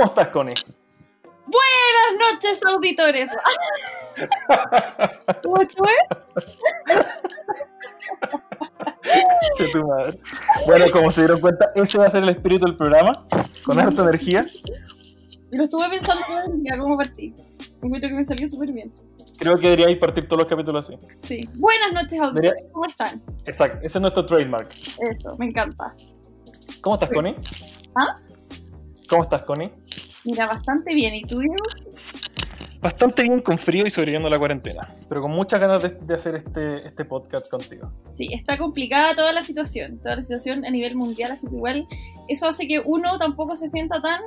¿Cómo estás, Connie? Buenas noches, auditores. ¿Cómo Che, tu madre. Bueno, como se dieron cuenta, ese va a ser el espíritu del programa, con harta energía. Lo estuve pensando todo el día, cómo partí. Encuentro que me salió súper bien. Creo que deberíais partir todos los capítulos así. Sí. Buenas noches, auditores. ¿Cómo están? Exacto, ese es nuestro trademark. Eso, me encanta. ¿Cómo estás, Connie? ¿Ah? ¿Cómo estás, Connie? Mira, bastante bien. ¿Y tú, Diego? Bastante bien con frío y sobreviviendo la cuarentena, pero con muchas ganas de, de hacer este, este podcast contigo. Sí, está complicada toda la situación, toda la situación a nivel mundial, así que igual eso hace que uno tampoco se sienta tan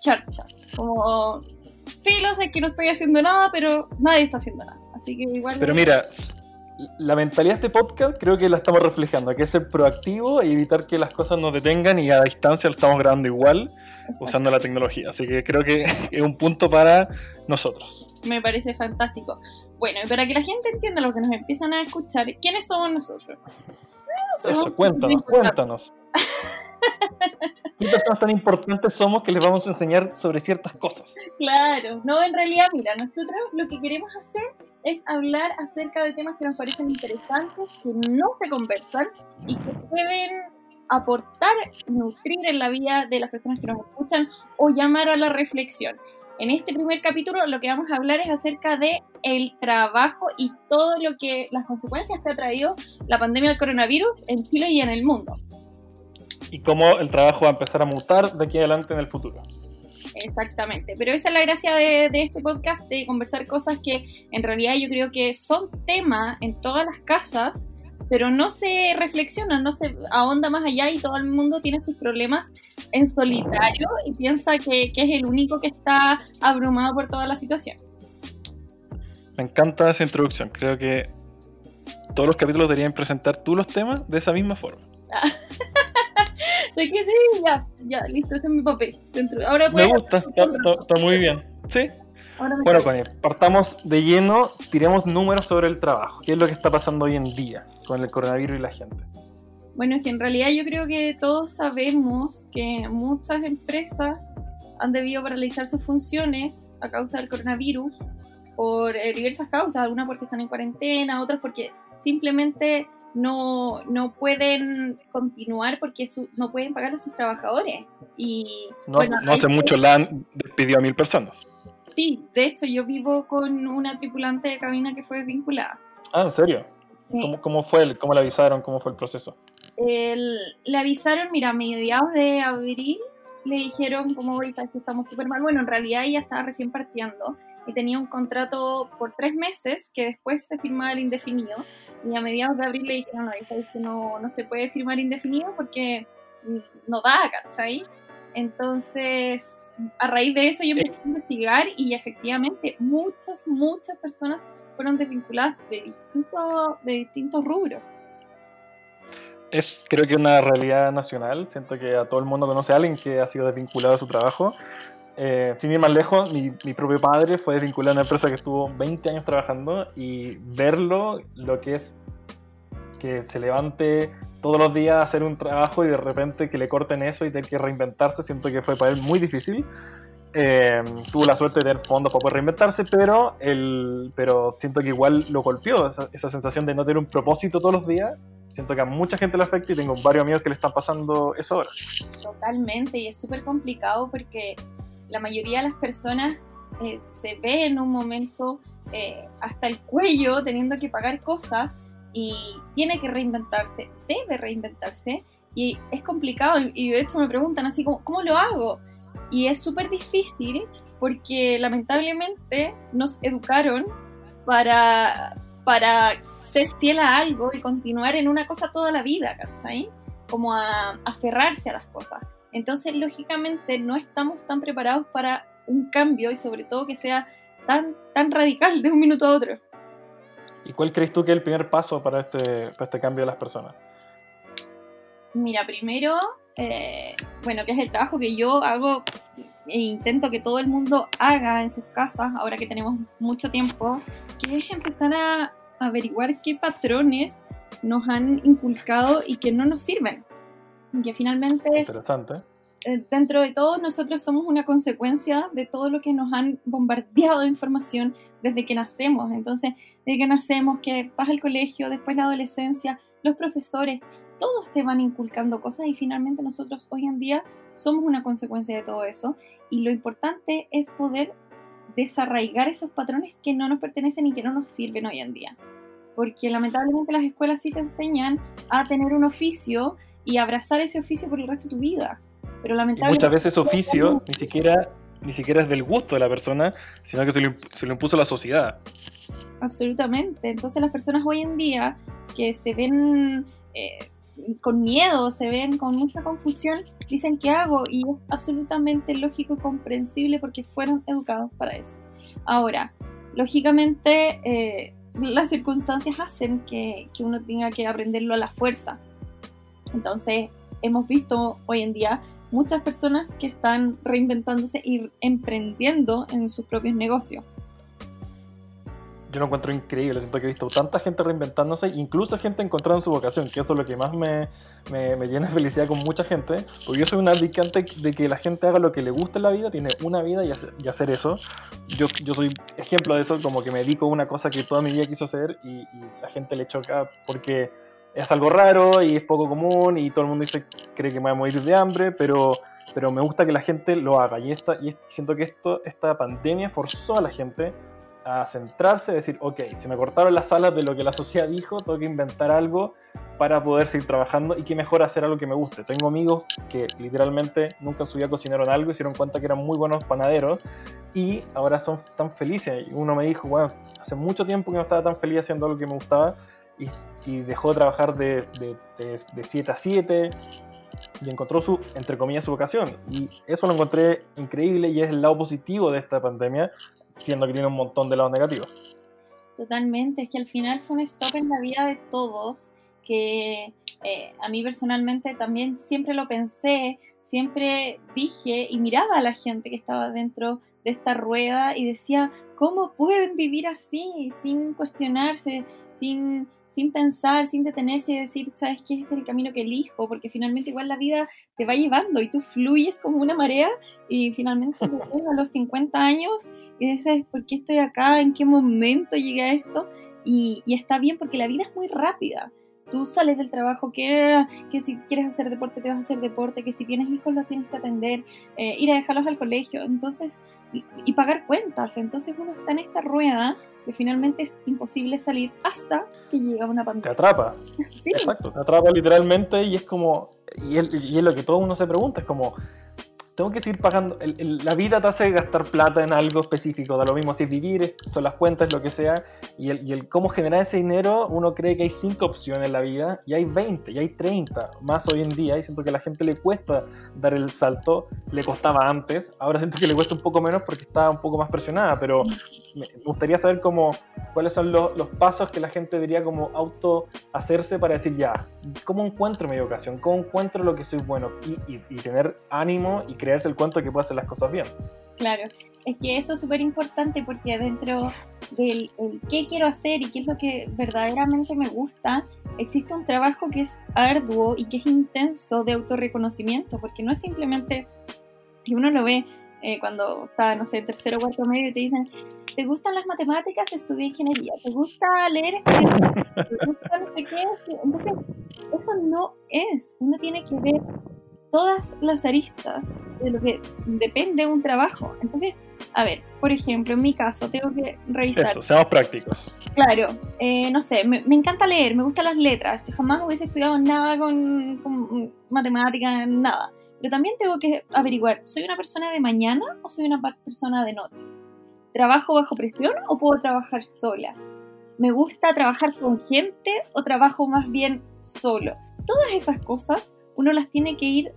charcha, como filo, sé que no estoy haciendo nada, pero nadie está haciendo nada, así que igual... Pero mira, la mentalidad de este podcast creo que la estamos reflejando, que es ser proactivo y evitar que las cosas nos detengan y a distancia lo estamos grabando igual Exacto. usando la tecnología. Así que creo que es un punto para nosotros. Me parece fantástico. Bueno, y para que la gente entienda lo que nos empiezan a escuchar, ¿quiénes somos nosotros? Somos Eso, cuéntanos, cuéntanos. ¿Qué personas tan importantes somos que les vamos a enseñar sobre ciertas cosas? Claro, no, en realidad, mira, nosotros lo que queremos hacer es hablar acerca de temas que nos parecen interesantes, que no se conversan y que pueden aportar, nutrir en la vida de las personas que nos escuchan o llamar a la reflexión. En este primer capítulo lo que vamos a hablar es acerca de el trabajo y todo lo que las consecuencias que ha traído la pandemia del coronavirus en Chile y en el mundo. Y cómo el trabajo va a empezar a mutar de aquí adelante en el futuro. Exactamente, pero esa es la gracia de, de este podcast, de conversar cosas que en realidad yo creo que son tema en todas las casas, pero no se reflexiona, no se ahonda más allá y todo el mundo tiene sus problemas en solitario y piensa que, que es el único que está abrumado por toda la situación. Me encanta esa introducción. Creo que todos los capítulos deberían presentar tú los temas de esa misma forma. Que sí, ya, ya, listo, ese es mi papel. Dentro- Ahora Me gusta, está, está- está muy bien. Sí. Bueno, toca. Connie, partamos de lleno, tiremos números sobre el trabajo. ¿Qué es lo que está pasando hoy en día con el coronavirus y la gente? Bueno, es que en realidad yo creo que todos sabemos que muchas empresas han debido paralizar sus funciones a causa del coronavirus por eh, diversas causas, algunas porque están en cuarentena, otras porque simplemente no, no pueden continuar porque su- no pueden pagar a sus trabajadores. Y No, bueno, no hace mucho la han despidió a mil personas. Sí, de hecho yo vivo con una tripulante de cabina que fue desvinculada. Ah, ¿en serio? Sí. ¿Cómo, cómo fue? el- ¿Cómo le avisaron? ¿Cómo fue el proceso? El- le avisaron, mira, a mediados de abril le dijeron como ahorita que estamos súper mal. Bueno, en realidad ella estaba recién partiendo y tenía un contrato por tres meses que después se firmaba el indefinido. Y a mediados de abril le dijeron, no, hija, es que no, no se puede firmar indefinido porque no da, ¿cachai? Entonces, a raíz de eso yo empecé a investigar y efectivamente muchas, muchas personas fueron desvinculadas de distintos, de distintos rubros. Es creo que una realidad nacional. Siento que a todo el mundo conoce a alguien que ha sido desvinculado de su trabajo. Eh, sin ir más lejos, mi, mi propio padre fue desvinculado a una empresa que estuvo 20 años trabajando y verlo, lo que es que se levante todos los días a hacer un trabajo y de repente que le corten eso y tener que reinventarse, siento que fue para él muy difícil. Eh, tuvo la suerte de tener fondos para poder reinventarse, pero, el, pero siento que igual lo golpeó, esa, esa sensación de no tener un propósito todos los días. Siento que a mucha gente le afecta y tengo varios amigos que le están pasando eso ahora. Totalmente, y es súper complicado porque la mayoría de las personas eh, se ve en un momento eh, hasta el cuello teniendo que pagar cosas y tiene que reinventarse, debe reinventarse y es complicado y de hecho me preguntan así como, ¿cómo lo hago? Y es súper difícil porque lamentablemente nos educaron para, para ser fiel a algo y continuar en una cosa toda la vida, ¿cachai? Como a aferrarse a las cosas. Entonces, lógicamente, no estamos tan preparados para un cambio y sobre todo que sea tan, tan radical de un minuto a otro. ¿Y cuál crees tú que es el primer paso para este, para este cambio de las personas? Mira, primero, eh, bueno, que es el trabajo que yo hago e intento que todo el mundo haga en sus casas, ahora que tenemos mucho tiempo, que es empezar a averiguar qué patrones nos han inculcado y que no nos sirven. Que finalmente Interesante. eh, dentro de todo nosotros somos una consecuencia de todo lo que nos han bombardeado de información desde que nacemos. Entonces, desde que nacemos, que vas al colegio, después la adolescencia, los profesores, todos te van inculcando cosas y finalmente nosotros hoy en día somos una consecuencia de todo eso. Y lo importante es poder desarraigar esos patrones que no nos pertenecen y que no nos sirven hoy en día. Porque lamentablemente las escuelas sí te enseñan a tener un oficio y abrazar ese oficio por el resto de tu vida. Pero lamentablemente... muchas veces ese oficio ni siquiera, ni siquiera es del gusto de la persona, sino que se lo, impuso la sociedad. Absolutamente. Entonces las personas hoy en día que se ven eh, con miedo, se ven con mucha confusión, dicen qué hago y es absolutamente lógico y comprensible porque fueron educados para eso. Ahora, lógicamente eh, las circunstancias hacen que, que uno tenga que aprenderlo a la fuerza. Entonces, hemos visto hoy en día muchas personas que están reinventándose y emprendiendo en sus propios negocios yo lo encuentro increíble. Siento que he visto tanta gente reinventándose, incluso gente encontrando su vocación, que eso es lo que más me, me, llena de felicidad con mucha gente. Porque yo soy un adicante de que la gente haga lo que le gusta en la vida, tiene una vida y hacer, y hacer eso. Yo, yo soy ejemplo de eso, como que me dedico a una cosa que toda mi vida quiso hacer y, la gente le choca porque es algo raro y es poco común y todo el mundo dice, cree que me voy a morir de hambre, pero pero me gusta que la gente lo haga. Y, esta, y siento que esto, esta pandemia forzó a la gente a centrarse, decir, ok, si me cortaron las alas de lo que la sociedad dijo, tengo que inventar algo para poder seguir trabajando y que mejor hacer algo que me guste. Tengo amigos que literalmente nunca en su vida cocinaron algo dieron cuenta que eran muy buenos panaderos y ahora son tan felices. Uno me dijo, bueno, hace mucho tiempo que no estaba tan feliz haciendo algo que me gustaba y, dejó de trabajar de, de, de, de 7 a 7 y encontró su, entre comillas, su vocación. Y eso lo encontré increíble y es el lado positivo de esta pandemia, siendo que tiene un montón de lados negativos. Totalmente, es que al final fue un stop en la vida de todos, que eh, a mí personalmente también siempre lo pensé, siempre dije y miraba a la gente que estaba dentro de esta rueda y decía, ¿cómo pueden vivir así sin cuestionarse, sin sin pensar, sin detenerse y decir, ¿sabes qué? Este es el camino que elijo, porque finalmente igual la vida te va llevando y tú fluyes como una marea y finalmente te a los 50 años y dices, ¿por qué estoy acá? ¿En qué momento llegué a esto? Y, y está bien porque la vida es muy rápida tú sales del trabajo, que, que si quieres hacer deporte te vas a hacer deporte, que si tienes hijos los tienes que atender, eh, ir a dejarlos al colegio, entonces, y, pagar cuentas. Entonces uno está en esta rueda que finalmente es imposible salir hasta que llega una pandemia. Te atrapa. Exacto, te atrapa literalmente y es como, y y es lo que todo uno se pregunta, es como, tengo que seguir pagando. la vida te hace gastar plata en algo específico, da lo mismo si es vivir, son las cuentas, lo que sea. Y el, y el cómo generar ese dinero, uno cree que hay cinco opciones en la vida y hay 20, y hay 30 más hoy en día. Y siento que a la gente le cuesta dar el salto, le costaba antes. Ahora siento que le cuesta un poco menos porque está un poco más presionada, pero me gustaría saber cómo, cuáles son los, los pasos que la gente debería como auto hacerse para decir ya, ¿cómo encuentro mi vocación? ¿Cómo encuentro lo que soy bueno? Y, y, y tener ánimo y creerse el cuento que puede hacer las cosas bien. Claro, es que eso es súper importante porque dentro del qué quiero hacer y qué es lo que verdaderamente me gusta, existe un trabajo que es arduo y que es intenso de autorreconocimiento, porque no es simplemente, y uno lo ve eh, cuando está, no sé, tercero o cuarto medio y te dicen, ¿te gustan las matemáticas? Estudia ingeniería. ¿Te gusta leer? ¿Te gusta no sé qué? Entonces, eso no es. Uno tiene que ver todas las aristas de lo que depende un trabajo. Entonces, a ver, por ejemplo, en mi caso, tengo que revisar. Eso, seamos prácticos. Claro, eh, no sé, me, encanta leer, me gustan las letras. Jamás hubiese estudiado nada con, con matemáticas, nada. Pero también tengo que averiguar, ¿soy una persona de mañana o soy una persona de noche? ¿Trabajo bajo presión o puedo trabajar sola? ¿Me gusta trabajar con gente o trabajo más bien solo? Todas esas cosas uno las tiene que ir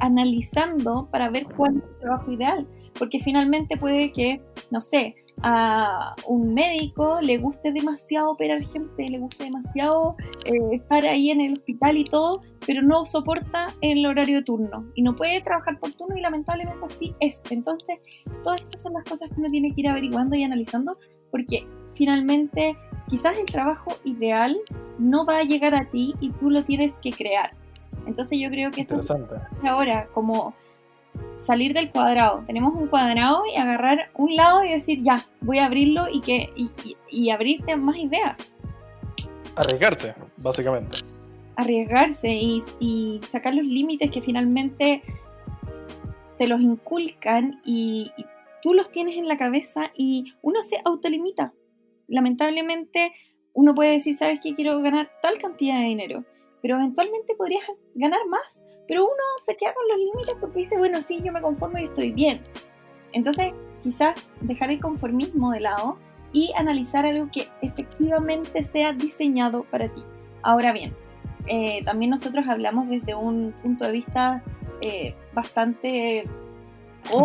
analizando para ver cuál es el trabajo ideal, porque finalmente puede que, no sé, a un médico le guste demasiado operar gente, le guste demasiado eh, estar ahí en el hospital y todo, pero no soporta el horario de turno y no puede trabajar por turno y lamentablemente así es. Entonces, todas estas son las cosas que uno tiene que ir averiguando y analizando porque finalmente quizás el trabajo ideal no va a llegar a ti y tú lo tienes que crear. Entonces yo creo que eso ahora, como salir del cuadrado. Tenemos un cuadrado y agarrar un lado y decir, ya, voy a abrirlo y, que, y, abrirte más ideas. Arriesgarse, básicamente. Arriesgarse y, y sacar los límites que finalmente te los inculcan y, y, tú los tienes en la cabeza y uno se autolimita. Lamentablemente uno puede decir, sabes que quiero ganar tal cantidad de dinero, pero eventualmente podrías ganar más pero uno se queda con los límites porque dice, bueno, sí, yo me conformo y estoy bien. Entonces, quizás dejar el conformismo de lado y analizar algo que efectivamente sea diseñado para ti. Ahora bien, eh, también nosotros hablamos desde un punto de vista eh, bastante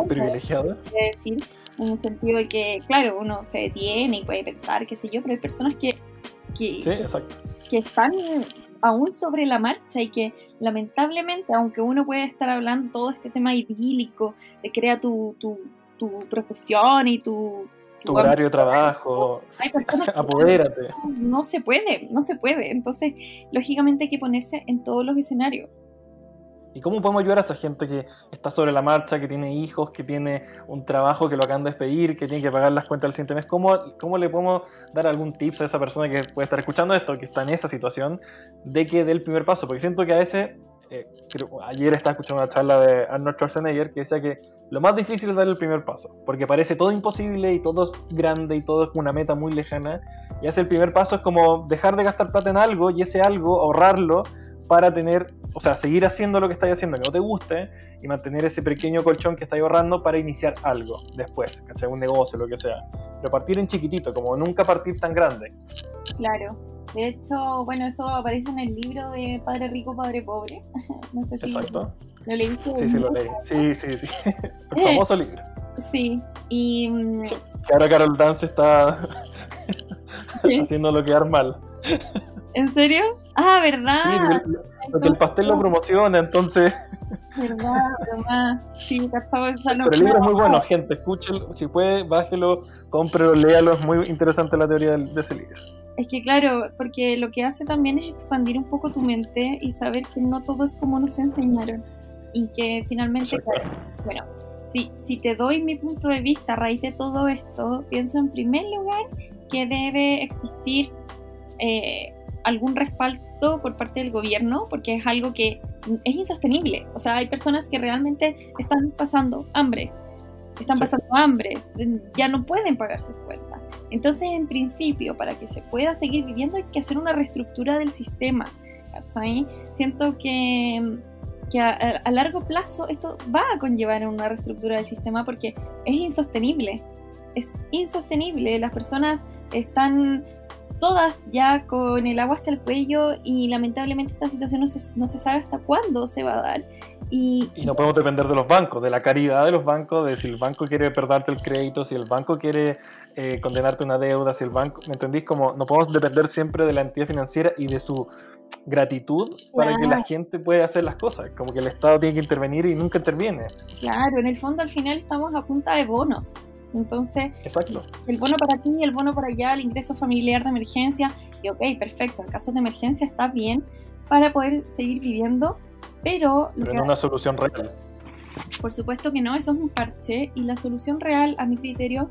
privilegiado. decir, en el sentido de que, claro, uno se detiene y puede pensar, qué sé yo, pero hay personas que, que, que están aún sobre la marcha y que lamentablemente, aunque uno puede estar hablando todo este tema idílico de crea tu, tu, tu profesión y tu... Tu, horario de trabajo, apodérate. No, se puede, no se puede. Entonces, lógicamente hay que ponerse en todos los escenarios. ¿Y cómo podemos ayudar a esa gente que está sobre la marcha, que tiene hijos, que tiene un trabajo que lo acaban de despedir, que tiene que pagar las cuentas del siguiente mes? ¿Cómo, ¿Cómo le podemos dar algún tips a esa persona que puede estar escuchando esto, que está en esa situación, de que dé el primer paso? Porque siento que a veces, eh, ayer estaba escuchando una charla de Arnold Schwarzenegger que decía que lo más difícil es dar el primer paso, porque parece todo imposible y todo es grande y todo es una meta muy lejana. Y hace el primer paso es como dejar de gastar plata en algo y ese algo ahorrarlo para tener, o sea, seguir haciendo lo que estás haciendo que no te guste y mantener ese pequeño colchón que estás ahorrando para iniciar algo después, ¿cachai? Un negocio, lo que sea. Pero partir en chiquitito, como nunca partir tan grande. Claro. De hecho, bueno, eso aparece en el libro de Padre Rico, Padre Pobre. no sé si Exacto. ¿Lo leíste? Sí, sí, lo leí. Sí, sí, sí. El famoso libro. Sí. Y. Mm, que ahora Carol Dance está haciéndolo quedar mal. ¿En serio? Ah, ¿verdad? Sí, porque el pastel lo promociona, entonces. ¿Verdad? ¿Verdad? Sí, Pero el libro es muy bueno, gente. Escúchelo, si puede, bájelo, cómprelo, léalo. Es muy interesante la teoría de ese libro. Es que claro, porque lo que hace también es expandir un poco tu mente y saber que no todo es como nos enseñaron. Y que finalmente, bueno, si, si te doy mi punto de vista a raíz de todo esto, pienso en primer lugar que debe existir eh, algún respaldo por parte del gobierno, porque es algo que es insostenible. O sea, hay personas que realmente están pasando hambre, están pasando hambre, ya no pueden pagar sus cuentas. Entonces, en principio, para que se pueda seguir viviendo hay que hacer una reestructura del sistema. Siento que, que a, a, largo plazo esto va a conllevar una reestructura del sistema porque es insostenible. Es insostenible. Las personas están todas ya con el agua hasta el cuello y lamentablemente esta situación no se, no se sabe hasta cuándo se va a dar. Y, y, no podemos depender de los bancos, de la caridad de los bancos, de si el banco quiere perderte el crédito, si el banco quiere eh, condenarte una deuda, si el banco, ¿me entendís? Como no podemos depender siempre de la entidad financiera y de su gratitud para que la gente pueda hacer las cosas, como que el Estado tiene que intervenir y nunca interviene. Claro, en el fondo al final estamos a punta de bonos. Entonces, Exacto. el bono para aquí, el bono para allá, el ingreso familiar de emergencia, y ok, perfecto, en casos de emergencia está bien para poder seguir viviendo, pero... Pero no una solución real. Por supuesto que no, eso es un parche, y la solución real, a mi criterio,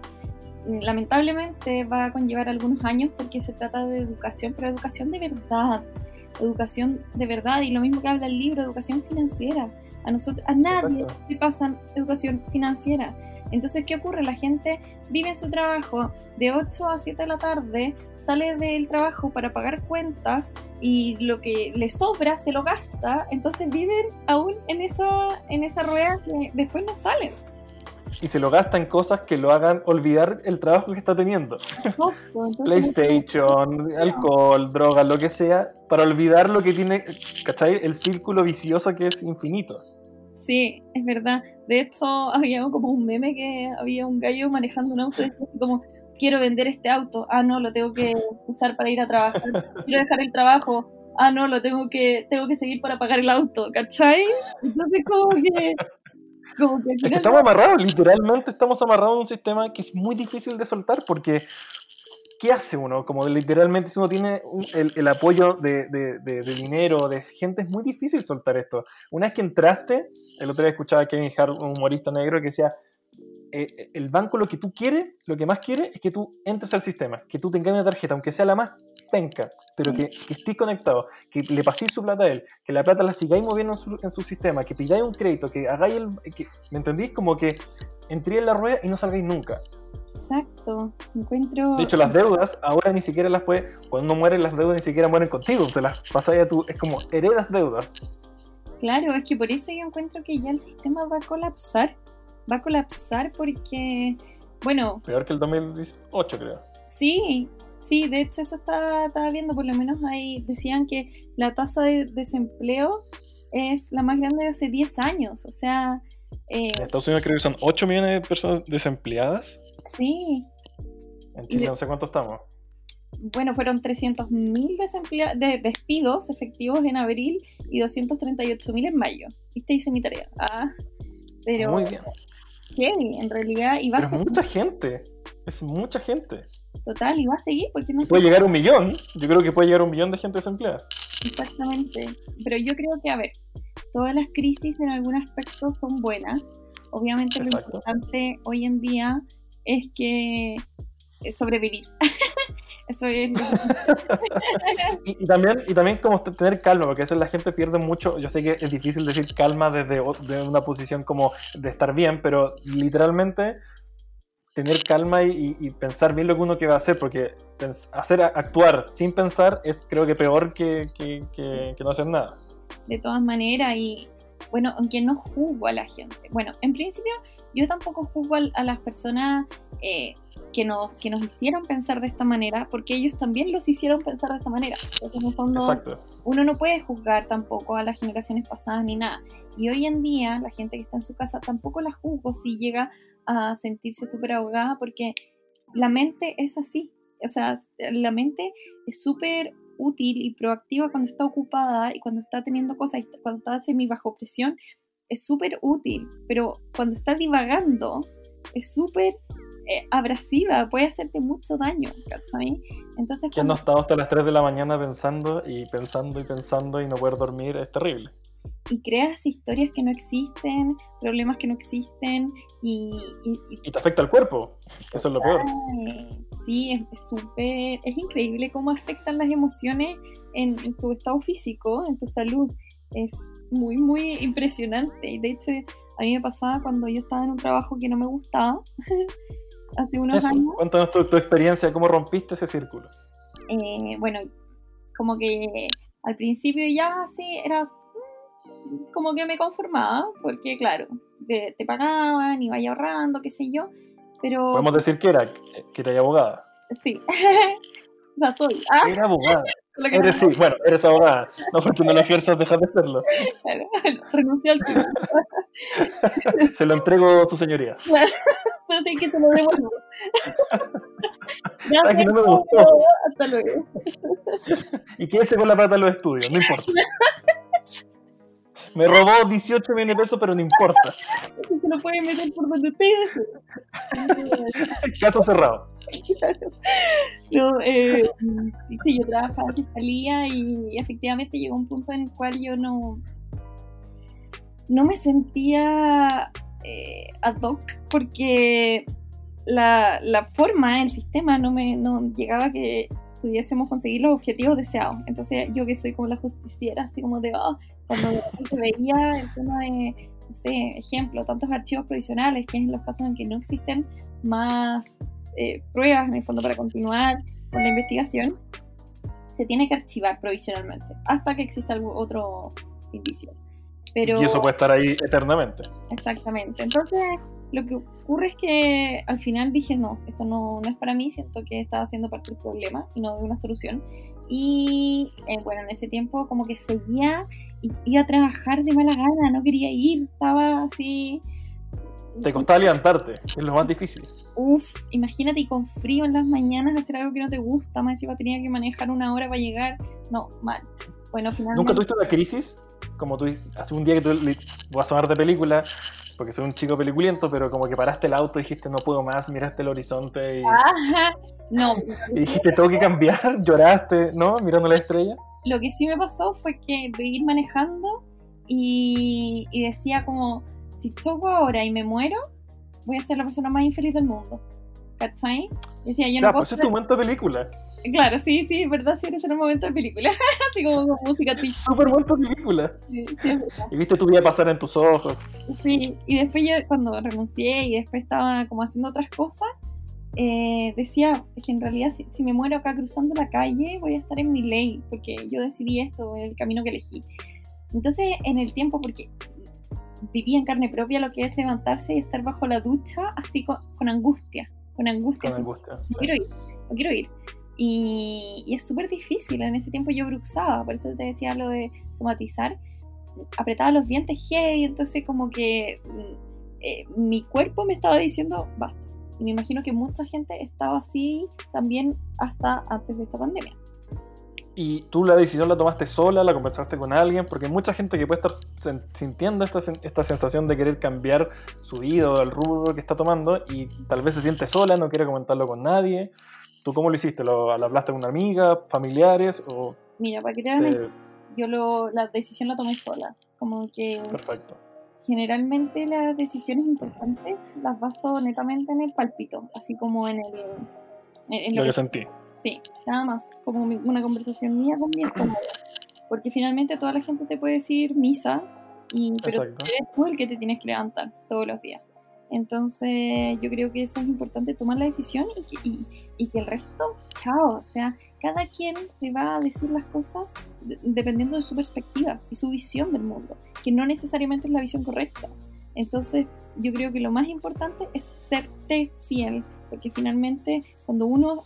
lamentablemente va a conllevar algunos años porque se trata de educación, pero educación de verdad, educación de verdad, y lo mismo que habla el libro, educación financiera. A nosotros, a nadie le pasan educación financiera. Entonces, ¿qué ocurre? La gente vive en su trabajo de 8 a 7 de la tarde, sale del trabajo para pagar cuentas y lo que le sobra se lo gasta, entonces viven aún en esa, en esa rueda que después no salen. Y se lo gasta en cosas que lo hagan olvidar el trabajo que está teniendo. PlayStation, alcohol, drogas, lo que sea, para olvidar lo que tiene, ¿cachai? El círculo vicioso que es infinito. Sí, es verdad. De hecho, había como un meme que había un gallo manejando un auto y decía como, quiero vender este auto, ah, no, lo tengo que usar para ir a trabajar, quiero dejar el trabajo, ah, no, lo tengo que, tengo que seguir para pagar el auto, ¿cachai? Entonces como que... Como que, es que estamos amarrados, literalmente estamos amarrados a un sistema que es muy difícil de soltar porque ¿qué hace uno? Como literalmente, si uno tiene el, apoyo de, dinero, de gente, es muy difícil soltar esto. Una vez que entraste, el otro día escuchaba a Kevin Hart, un humorista negro, que decía, eh, eh, el banco lo que tú quieres, lo que más quiere es que tú entres al sistema, que tú tengas una tarjeta, aunque sea la más penca, pero que, estés conectado, que le paséis su plata a él, que la plata la sigáis moviendo en su, sistema, que pidáis un crédito, que hagáis el... ¿Me entendís? Como que entréis en la rueda y no salgáis nunca. Exacto, encuentro... De hecho, las deudas ahora ni siquiera las puedes... Cuando uno muere, las deudas ni siquiera mueren contigo, te las pasáis a tu... Es como heredas deudas. Claro, es que por eso yo encuentro que ya el sistema va a colapsar. Va a colapsar porque, bueno... Peor que el 2018, creo. Sí, Sí, de hecho eso estaba, viendo, por lo menos ahí decían que la tasa de desempleo es la más grande de hace 10 años, o sea... Eh, en Estados Unidos creo que son 8 millones de personas desempleadas. Sí. En Chile no sé cuánto estamos. Bueno, fueron 300.000 de despidos efectivos en abril y 238.000 en mayo. Viste, hice mi tarea. Ah, pero... Muy bien. ¿Qué? En realidad... Y pero mucha gente. Es mucha gente. Total, y va a seguir porque no Puede llegar a un millón. Yo creo que puede llegar a un millón de gente desempleada. Exactamente. Pero yo creo que, a ver, todas las crisis en algún aspecto son buenas. Obviamente lo importante hoy en día es que es sobrevivir. Eso es. y, también, y también como tener calma, porque a veces la gente pierde mucho. Yo sé que es difícil decir calma desde una posición como de estar bien, pero literalmente tener calma y, pensar bien lo que uno que va a hacer, porque hacer actuar sin pensar es creo que peor que, no hacer nada. De todas maneras, y bueno, aunque no juzgo a la gente. Bueno, en principio yo tampoco juzgo a, las personas eh, que, nos, que nos hicieron pensar de esta manera, porque ellos también los hicieron pensar de esta manera. Entonces, en el fondo, uno no puede juzgar tampoco a las generaciones pasadas ni nada. Y hoy en día, la gente que está en su casa tampoco la juzgo si llega a sentirse súper ahogada porque la mente es así. O sea, la mente es súper útil y proactiva cuando está ocupada y cuando está teniendo cosas, cuando está semi bajo presión, es súper útil, pero cuando está divagando, es súper eh, abrasiva, puede hacerte mucho daño. Entonces, ¿Quién no ha estado hasta las 3 de la mañana pensando y pensando y pensando y no poder dormir? Es terrible y creas historias que no existen, problemas que no existen y... Y, te afecta al cuerpo, eso es lo peor. Sí, es súper, es, increíble cómo afectan las emociones en, tu estado físico, en tu salud. Es muy, muy impresionante. Y de hecho, a mí me pasaba cuando yo estaba en un trabajo que no me gustaba, hace unos años. Cuéntanos tu, tu, experiencia, cómo rompiste ese círculo. Eh, bueno, como que al principio ya sí, era como que me conformaba, porque claro, te, pagaban y vaya ahorrando, qué sé yo, pero... Podemos decir que era, que era abogada. Sí, o sea, soy. ¿ah? Era abogada. Eres, sí, bueno, eres abogada. No porque no lo ejerzas, dejas de serlo. Claro, renuncié al título. se lo entrego a su señoría. Así que se lo devuelvo. ya que no me gustó. Hasta luego. y quédese con la plata de los estudios, no importa. Me robó 18 millones de pesos, pero no importa. Se lo pueden meter por donde ustedes. Caso cerrado. No, eh, sí, yo trabajaba en fiscalía y efectivamente llegó un punto en el cual yo no, no me sentía eh, ad hoc porque la, la forma, el sistema no me no llegaba a que pudiésemos conseguir los objetivos deseados. Entonces yo que soy como la justiciera, así como de, oh, cuando se veía el tema de, no sé, ejemplo, tantos archivos provisionales, que es en los casos en que no existen más eh, pruebas en el fondo para continuar con la investigación, se tiene que archivar provisionalmente hasta que exista algún otro indicio. Pero, y eso puede estar ahí eternamente. Exactamente. Entonces, lo que ocurre es que al final dije, no, esto no, no es para mí, siento que estaba siendo parte del problema y no de una solución. Y eh, bueno, en ese tiempo como que seguía iba a trabajar de mala gana, no quería ir, estaba así. Te costaba levantarte, es lo más difícil. Uf, imagínate y con frío en las mañanas hacer algo que no te gusta, más encima tenía que manejar una hora para llegar. No, mal. Bueno, finalmente. ¿Nunca tuviste una crisis? Como tú, hace un día que tú vas a sonar de película, porque soy un chico peliculiento, pero como que paraste el auto, dijiste no puedo más, miraste el horizonte y, Ajá. No, y dijiste tengo que cambiar, lloraste, ¿no? Mirando la estrella. Lo que sí me pasó fue que de ir manejando y, y decía como, si choco ahora y me muero, voy a ser la persona más infeliz del mundo. ¿Cachai? Decía, yo no Ya, puedo pues es tu momento de película. Claro, sí, sí, es verdad, sí, eres en un momento de película. Así como con música triste. Súper momento de película. Sí, sí. Y viste tu vida pasar en tus ojos. Sí, y después yo cuando renuncié y después estaba como haciendo otras cosas, eh, decía que en realidad si, si me muero acá cruzando la calle voy a estar en mi ley, porque yo decidí esto, el camino que elegí. Entonces en el tiempo, porque viví en carne propia lo que es levantarse y estar bajo la ducha así con, con angustia, con angustia, Con angustia. no sí. quiero ir, no quiero ir. Y, y es súper difícil, en ese tiempo yo bruxaba, por eso te decía lo de somatizar, apretaba los dientes y entonces como que mm, eh, mi cuerpo me estaba diciendo basta. Y me imagino que mucha gente estaba así también hasta antes de esta pandemia. Y tú la decisión la tomaste sola, la conversaste con alguien, porque hay mucha gente que puede estar sintiendo esta, esta sensación de querer cambiar su vida o el rubro que está tomando y tal vez se siente sola, no quiere comentarlo con nadie. ¿Tú cómo lo hiciste? ¿Lo, lo hablaste con una amiga, familiares o Mira, para que te- yo lo, la decisión la tomé sola. Como que Perfecto. Generalmente las decisiones importantes las baso netamente en el palpito, así como en el... En, en Lo lo que que sentí. Sí, nada más, como mi- una conversación mía con mi estómago. Porque finalmente toda la gente te puede decir misa, y, pero Exacto. eres tú el que te tienes que levantar todos los días. Entonces yo creo que eso es importante, tomar la decisión y que, y- y que el resto, chao, o sea, cada quien te va a decir las cosas de- dependiendo de su perspectiva y su visión del mundo, que no necesariamente es la visión correcta. Entonces yo creo que lo más importante es serte fiel, porque finalmente cuando uno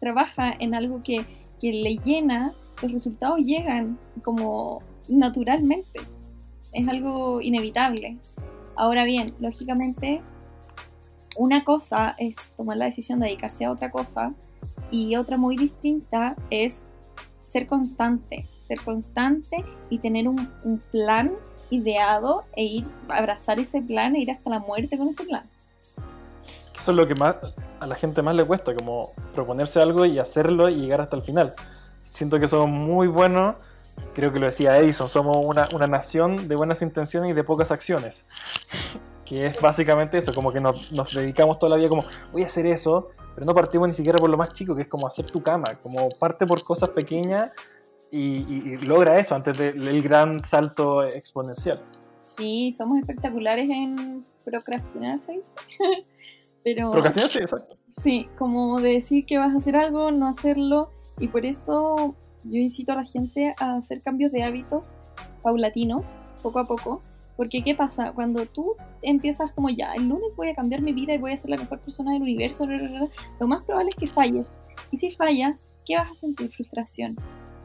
trabaja en algo que, que le llena, los resultados llegan como naturalmente. Es algo inevitable. Ahora bien, lógicamente, una cosa es tomar la decisión de dedicarse a otra cosa y otra muy distinta es ser constante, ser constante y tener un, plan ideado e ir a abrazar ese plan e ir hasta la muerte con ese plan. Eso es lo que más a la gente más le cuesta, como proponerse algo y hacerlo y llegar hasta el final. Siento que somos muy buenos, creo que lo decía Edison, somos una, una nación de buenas intenciones y de pocas acciones. Que es básicamente eso, como que nos, nos dedicamos toda la vida como, voy a hacer eso, pero no partimos ni siquiera por lo más chico, que es como hacer tu cama, como parte por cosas pequeñas y, y- y logra eso antes del del gran salto exponencial. Sí, somos espectaculares en procrastinar, ¿se dice? Pero Procrastinar, sí, exacto. sí, como de decir que vas a hacer algo, no hacerlo, y por eso yo incito a la gente a hacer cambios de hábitos paulatinos, poco a poco, porque ¿qué pasa? Cuando tú empiezas como ya, el lunes voy a cambiar mi vida y voy a ser la mejor persona del universo, bla, bla, bla, lo más probable es que falles. Y si fallas, ¿qué vas a sentir? Frustración.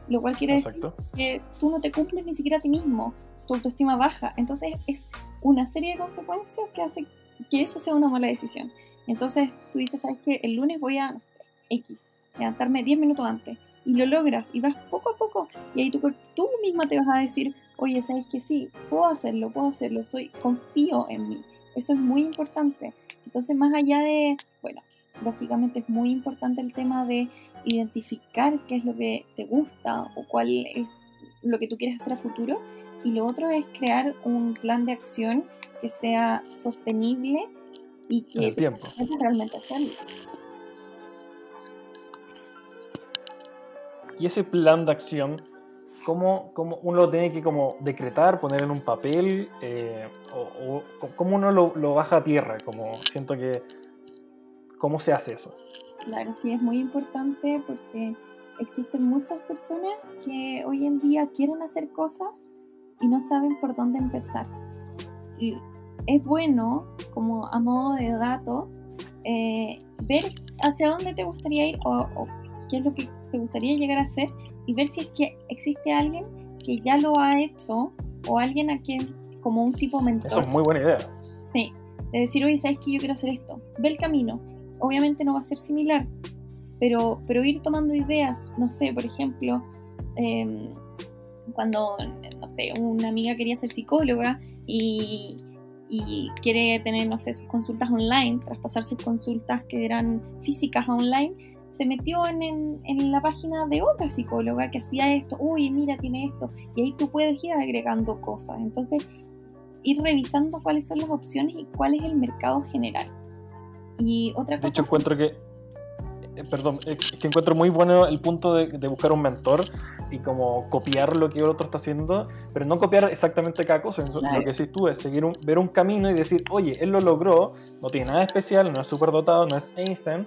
Lo cual quiere decir que tú no te cumples ni siquiera a ti mismo, tu autoestima baja. Entonces es una serie de consecuencias que hace que eso sea una mala decisión. Entonces tú dices, ¿sabes qué? El lunes voy a, no sé, X, levantarme 10 minutos antes. Y lo logras y vas poco a poco. Y ahí tú, tú misma te vas a decir, oye, ¿sabes qué? Sí, puedo hacerlo, puedo hacerlo, soy, confío en mí. Eso es muy importante. Entonces, más allá de, bueno, lógicamente es muy importante el tema de identificar qué es lo que te gusta o cuál es lo que tú quieres hacer a futuro. Y lo otro es crear un plan de acción que sea sostenible y En el que tiempo. realmente hacerlo. Y ese plan de acción, ¿cómo, cómo uno lo tiene que como decretar, poner en un papel? eh, o, o cómo uno lo, lo baja a tierra? Como siento que... ¿Cómo se hace eso? Claro, sí, es muy importante porque existen muchas personas que hoy en día quieren hacer cosas y no saben por dónde empezar. Y es bueno, como a modo de dato, eh, ver hacia dónde te gustaría ir o, o qué es lo que te gustaría llegar a hacer y ver si es que existe alguien que ya lo ha hecho o alguien a quien, como un tipo mentor. Eso es muy buena idea. Sí, de decir, oye, ¿sabes que yo quiero hacer esto? Ve el camino. Obviamente no va a ser similar, pero, pero ir tomando ideas, no sé, por ejemplo, em, cuando, no sé, una amiga quería ser psicóloga y, y quiere tener, no sé, sus consultas online, traspasar sus consultas que eran físicas a online, se metió en, en, la página de otra psicóloga que hacía esto, uy, mira, tiene esto, y ahí tú puedes ir agregando cosas. Entonces, ir revisando cuáles son las opciones y cuál es el mercado general. Y otra cosa... De hecho, encuentro que, eh, perdón, es que encuentro muy bueno el punto de, de, buscar un mentor y como copiar lo que el otro está haciendo, pero no copiar exactamente cada cosa. Lo que decís tú es seguir un, ver un camino y decir, oye, él lo logró, no tiene nada especial, no es súper dotado, no es Einstein,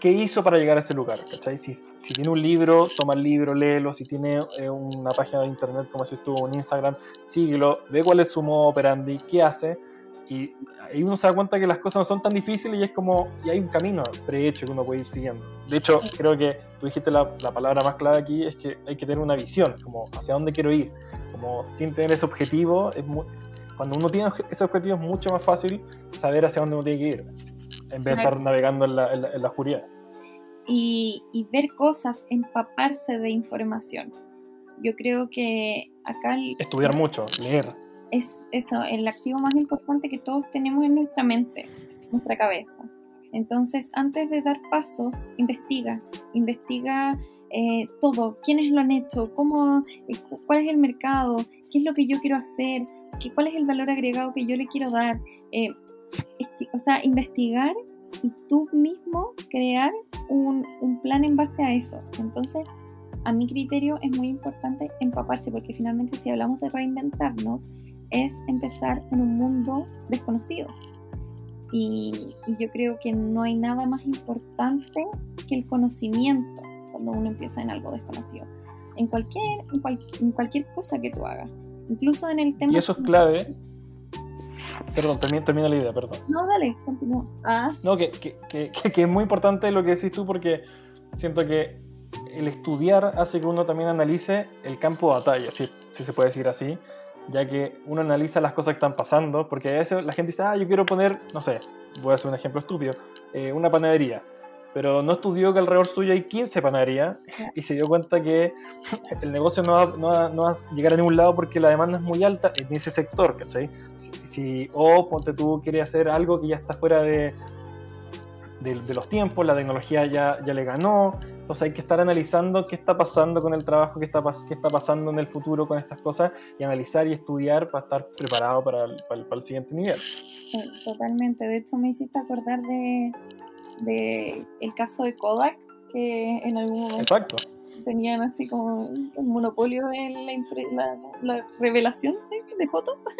qué hizo para llegar a ese lugar, ¿cachai? Si, si tiene un libro, toma el libro, léelo, si tiene eh, una página de internet como si estuvo en Instagram, síguelo, ve cuál es su modo operandi, qué hace, y ahí uno se da cuenta que las cosas no son tan difíciles y es como, y hay un camino prehecho que uno puede ir siguiendo. De hecho, creo que tú dijiste la, la palabra más clave aquí, es que hay que tener una visión, como hacia dónde quiero ir, como sin tener ese objetivo, es cuando uno tiene ese objetivo es mucho más fácil saber hacia dónde uno tiene que ir en vez de estar navegando en la, en la, oscuridad. Y, y, ver cosas, empaparse de información. Yo creo que acá... Estudiar mucho, leer. Es eso, el activo más importante que todos tenemos en nuestra mente, nuestra cabeza. Entonces, antes de dar pasos, investiga, investiga eh, todo, quiénes lo han hecho, cómo, eh, cuál es el mercado, qué es lo que yo quiero hacer, qué, cuál es el valor agregado que yo le quiero dar. Eh, o sea, investigar y tú mismo crear un, un, plan en base a eso. Entonces, a mi criterio es muy importante empaparse porque finalmente si hablamos de reinventarnos es empezar en un mundo desconocido. Y, y yo creo que no hay nada más importante que el conocimiento cuando uno empieza en algo desconocido. En cualquier, en, en cualquier cosa que tú hagas. Incluso en el tema... Y eso es clave Perdón, termina, termina la idea, perdón. No, dale, continúa. Ah. No, que, que, que, que, es muy importante lo que decís tú porque siento que el estudiar hace que uno también analice el campo de batalla, si, si se puede decir así, ya que uno analiza las cosas que están pasando, porque a veces la gente dice, ah, yo quiero poner, no sé, voy a hacer un ejemplo estúpido, eh, una panadería pero no estudió que alrededor suyo hay 15 panaderías y se dio cuenta que el negocio no va, no, no va, a llegar a ningún lado porque la demanda es muy alta en ese sector, ¿cachai? Si, si, o ponte tú quieres hacer algo que ya está fuera de, de, de, los tiempos, la tecnología ya, ya le ganó, entonces hay que estar analizando qué está pasando con el trabajo, qué está, qué está pasando en el futuro con estas cosas y analizar y estudiar para estar preparado para para el, para el siguiente nivel. Totalmente, de hecho me hiciste acordar de de el caso de Kodak, que en algún momento tenían así como un monopolio en la, la, revelación de fotos.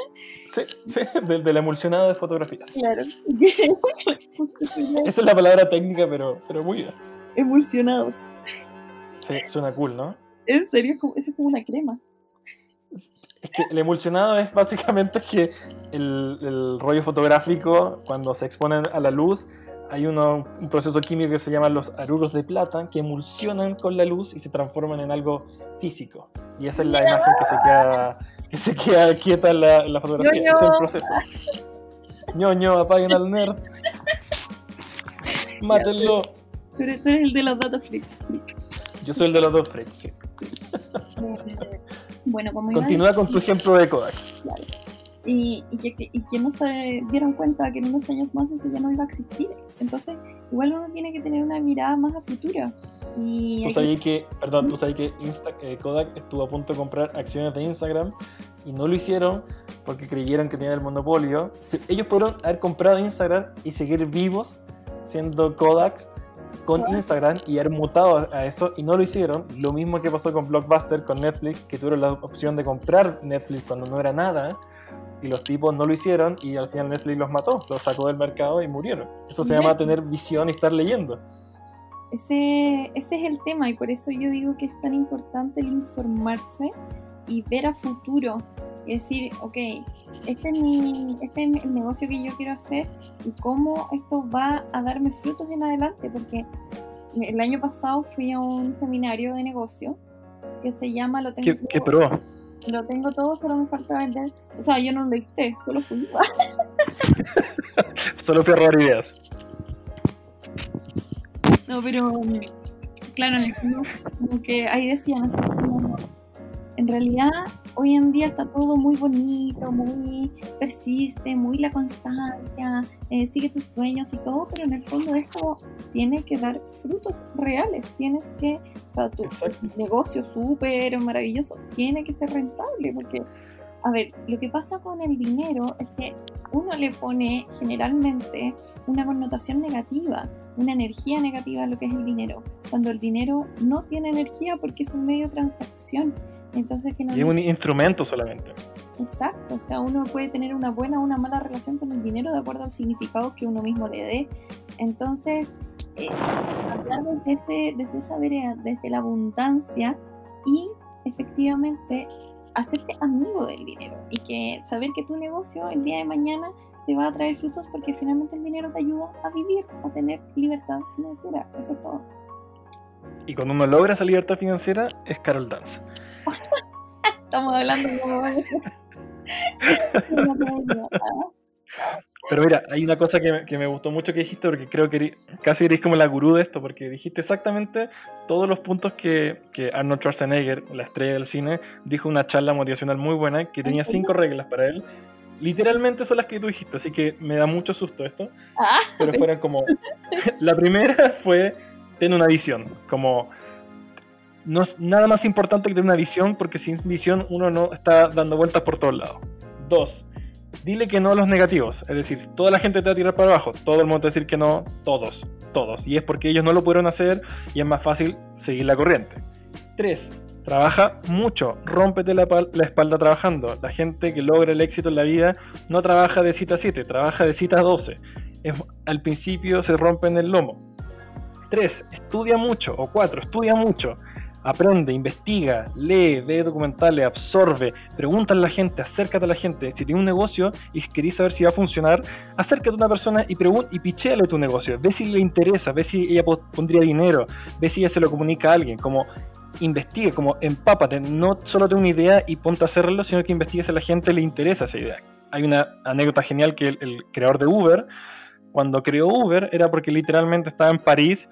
Sí, sí, de, la emulsionada de fotografías. Claro. Esa es la palabra técnica, pero, pero muy bien. Emulsionado. Sí, suena cool, ¿no? En serio, eso es como una crema. Es que el emulsionado es básicamente que el, el rollo fotográfico, cuando se expone a la luz, hay uno, un proceso químico que se llama los aruros de plata que emulsionan con la luz y se transforman en algo físico. Y esa es la imagen que se queda, que se queda quieta en la, la fotografía. Ese es el proceso. ñoño, apaguen al nerd. Mátenlo. Tú eres, el de los datos freaks. Yo soy el de los datos freaks, sí. Bueno, como Continúa con tu ejemplo de Kodak. Claro y, y, que, no se dieron cuenta que en unos años más eso ya no iba a existir. Entonces, igual uno tiene que tener una mirada más a futuro. Y tú sabes que, perdón, tú sabes que Insta, eh, Kodak estuvo a punto de comprar acciones de Instagram y no lo hicieron porque creyeron que tenían el monopolio. Ellos pudieron haber comprado Instagram y seguir vivos siendo Kodak con Instagram y haber mutado a eso y no lo hicieron. Lo mismo que pasó con Blockbuster, con Netflix, que tuvieron la opción de comprar Netflix cuando no era nada y los tipos no lo hicieron y al final Netflix los mató, los sacó del mercado y murieron. Eso se llama tener visión y estar leyendo. Ese, ese es el tema y por eso yo digo que es tan importante el informarse y ver a futuro y decir, ok, este es, mi, este es el negocio que yo quiero hacer y cómo esto va a darme frutos en adelante, porque el año pasado fui a un seminario de negocio que se llama Lo tengo ¿Qué, ¿Qué pro? Lo tengo todo, solo me falta vender. O sea, yo no lo dicté, solo fui. solo fui a robar ideas. No, pero claro, como que ahí decían, en realidad hoy en día está todo muy bonito, muy persiste, muy la constancia, eh, sigue tus sueños y todo, pero en el fondo esto tiene que dar frutos reales, tienes que, o sea, tu negocio súper maravilloso tiene que ser rentable, porque, a ver, lo que pasa con el dinero es que uno le pone generalmente una connotación negativa, una energía negativa a lo que es el dinero, cuando el dinero no tiene energía porque es un medio de transacción. Entonces, y es un instrumento solamente. Exacto, o sea, uno puede tener una buena o una mala relación con el dinero de acuerdo al significado que uno mismo le dé. Entonces, eh, hablar desde, desde esa vereda, desde la abundancia y efectivamente hacerse amigo del dinero y que saber que tu negocio el día de mañana te va a traer frutos porque finalmente el dinero te ayuda a vivir, a tener libertad financiera. Eso es todo. Y cuando uno logra esa libertad financiera es Carol Dance. Estamos hablando como... Pero mira, hay una cosa que, me gustó mucho que dijiste, porque creo que casi eres como la gurú de esto, porque dijiste exactamente todos los puntos que, que Arnold Schwarzenegger, la estrella del cine, dijo una charla motivacional muy buena, que tenía cinco reglas para él. Literalmente son las que tú dijiste, así que me da mucho susto esto. Ah, pero fueron como... la primera fue, ten una visión, como... No es nada más importante que tener una visión, porque sin visión uno no está dando vueltas por todos lados. Dos, dile que no a los negativos. Es decir, toda la gente te va a tirar para abajo, todo el mundo te va a decir que no, todos, todos. Y es porque ellos no lo pudieron hacer y es más fácil seguir la corriente. 3. Trabaja mucho, rómpete la, espalda trabajando. La gente que logra el éxito en la vida no trabaja de cita 7, trabaja de cita 12. al principio se rompen el lomo. 3. Estudia mucho. O 4. Estudia mucho aprende, investiga, lee, ve documentales, absorbe, pregunta a la gente, acércate a la gente. Si tienes un negocio y querés saber si va a funcionar, acércate a una persona y, y picheale tu negocio. Ve si le interesa, ve si ella pondría dinero, ve si ella se lo comunica a alguien. Como investigue, como empápate, no solo tengo una idea y ponte a hacerlo, sino que investigues a la gente le interesa esa idea. Hay una anécdota genial que el creador de Uber, cuando creó Uber, era porque literalmente estaba en París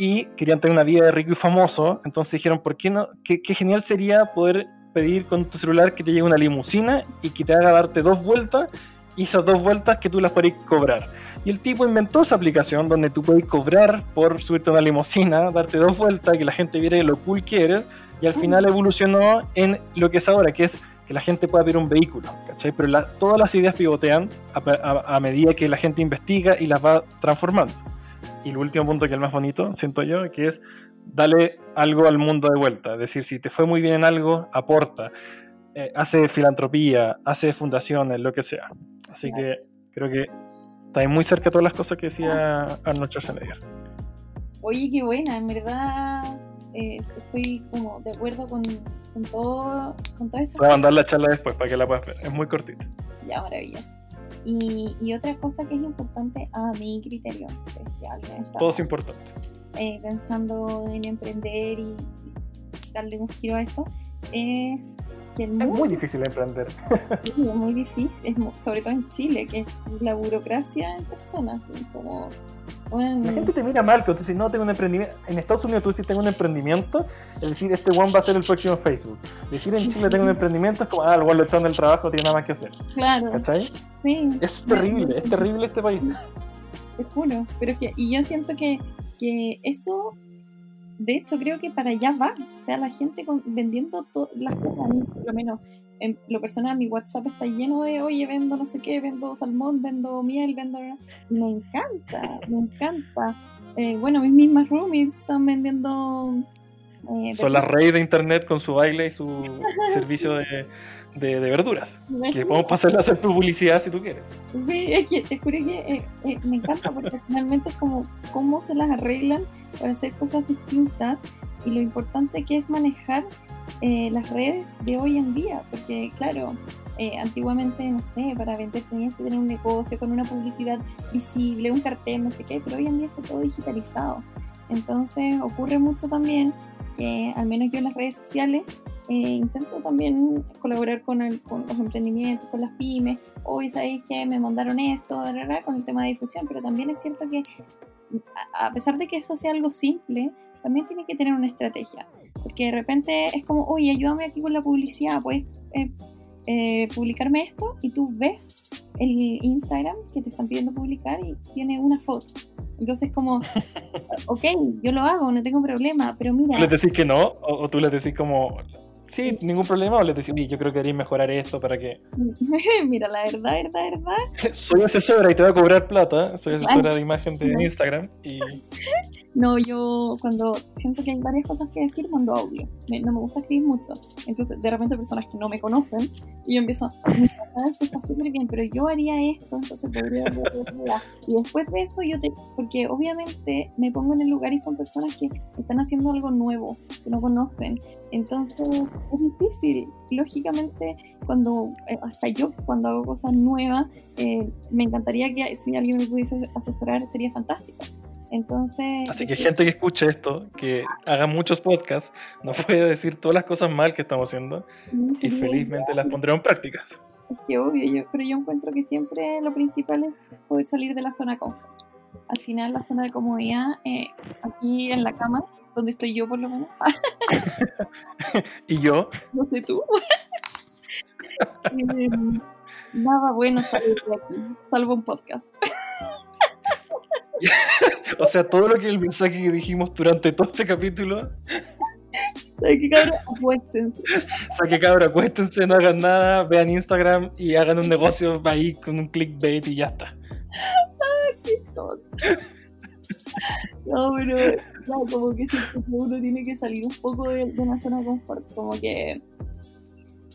y querían tener una vida de rico y famoso. Entonces dijeron, ¿por qué no? Qué, genial sería poder pedir con tu celular que te llegue una limusina y que te haga darte dos vueltas y esas dos vueltas que tú las puedes cobrar. Y el tipo inventó esa aplicación donde tú puedes cobrar por subirte a una limusina, darte dos vueltas, que la gente viera lo cool que eres, y al final evolucionó en lo que es ahora, que es que la gente pueda ver un vehículo, ¿cachai? Pero todas las ideas pivotean a medida que la gente investiga y las va transformando. Y el último punto, que es el más bonito, siento yo, que es darle algo al mundo de vuelta. Es decir, si te fue muy bien en algo, aporta. Eh, hace filantropía, hace fundaciones, lo que sea. Así que creo que está muy cerca de todas las cosas que decía Arnold Schwarzenegger. Oye, qué buena, en verdad eh, estoy como de acuerdo con, con todo, con todo eso. Voy a mandar la charla después para que la puedas ver, es muy cortita. Ya, maravilloso. Y, otra cosa que es importante a mi criterio, todo es importante. Eh, pensando en emprender y darle un giro a esto, es que el mundo, Es muy difícil emprender. es muy difícil, sobre todo en Chile, que es la burocracia en personas, como la gente te mira mal, que tú dices, no, tengo un emprendimiento. En Estados Unidos tú dices, tengo un emprendimiento, es decir, este one va a ser el próximo Facebook. Decir en Chile tengo un emprendimiento es como, ah, el one lo echaron del trabajo, tiene nada más que hacer. Claro. ¿Cachai? Sí. Es terrible, es terrible este país. Te juro, pero que, y yo siento que, que eso, de hecho, creo que para allá va. O sea, la gente vendiendo las cosas, a mí, por lo menos en lo personal, mi WhatsApp está lleno de, oye, vendo no sé qué, vendo salmón, vendo miel, vendo... Me encanta, me encanta. Eh, bueno, mis mismas roomies están vendiendo... Eh, Son las reyes de internet con su baile y su servicio de, de, verduras. que podemos pasarle a hacer publicidad si tú quieres. Sí, es que te juro que eh, me encanta porque finalmente es como cómo se las arreglan para hacer cosas distintas y lo importante que es manejar eh, las redes de hoy en día, porque claro, eh, antiguamente, no sé, para vender tenías que tener un negocio con una publicidad visible, un cartel, no sé qué, pero hoy en día está todo digitalizado. Entonces ocurre mucho también que, al menos yo en las redes sociales, eh, intento también colaborar con, con, los emprendimientos, con las pymes. Hoy sabéis que me mandaron esto, con el tema de difusión, pero también es cierto que a pesar de que eso sea algo simple, también tiene que tener una estrategia. porque de repente es como, oye, ayúdame aquí con la publicidad, puedes eh, eh, publicarme esto y tú ves el Instagram que te están pidiendo publicar y tiene una foto. Entonces como, ok, yo lo hago, no tengo problema, pero mira... ¿Tú les decís que no? ¿O, o tú les decís como, sí, ningún problema, o les decís, "Oye, yo creo que deberías mejorar esto para que... mira, la verdad, verdad, verdad, Soy asesora y te voy a cobrar plata, soy asesora de imagen de Instagram y... No, yo cuando siento que hay varias cosas que decir, mando audio. Me- no me gusta escribir mucho. Entonces, de repente, personas que no me conocen, y yo empiezo, "Mira, esto está súper bien, pero yo haría esto, entonces podría. bla, bla, bla". Y después de eso, yo te. Porque obviamente me pongo en el lugar y son personas que están haciendo algo nuevo, que no conocen. Entonces, es difícil. Lógicamente, cuando. eh, hasta yo, cuando hago cosas nuevas, eh, me encantaría que si alguien me pudiese asesorar, sería fantástico. Entonces. Así que gente que escuche esto, que haga muchos podcasts, nos puede decir todas las cosas mal que estamos haciendo Mm, y felizmente las pondremos en prácticas. Es que obvio, yo, pero yo encuentro que siempre lo principal es poder salir de la zona confort. Al final, la zona de comodidad, eh, aquí en la cama, donde estoy yo por lo menos, Y yo, no sé tú, Eh, nada bueno salir de aquí, salvo un podcast. o sea, todo lo que el mensaje que dijimos durante todo este capítulo, ¿Sabes qué, cabrón? Acuéstense. o sea, que cabrón, acuéstense, no hagan nada, vean Instagram y hagan un negocio ahí con un clickbait y ya está. No, pero ya, como que uno tiene que salir un poco de, de una zona de confort, como que...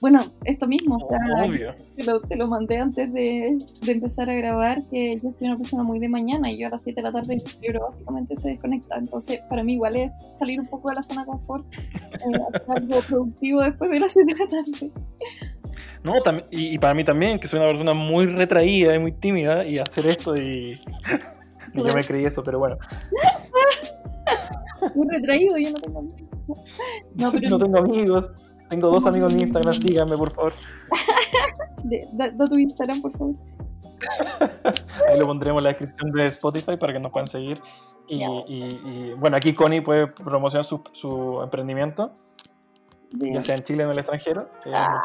Bueno, esto mismo, o sea, Obvio. te lo, te lo mandé antes de, de empezar a grabar, que yo soy una persona muy de mañana y yo a las 7 de la tarde mi cerebro básicamente se desconecta. Entonces, para mí igual es salir un poco de la zona de confort, eh, hacer algo productivo después de las 7 de la tarde. No, y para mí también, que soy una persona muy retraída y muy tímida, y hacer esto y... yo me creí eso, pero bueno, Muy retraído, yo no tengo amigos. No, pero no tengo amigos, tengo dos amigos en Instagram, síganme por favor. de- da, da tu Instagram, por favor. Ahí lo pondremos en la descripción de Spotify para que nos puedan seguir. Y, Ya. y- y, bueno, aquí Connie puede promocionar su, su emprendimiento, De- ya sea en Chile o en el extranjero. eh, Ah.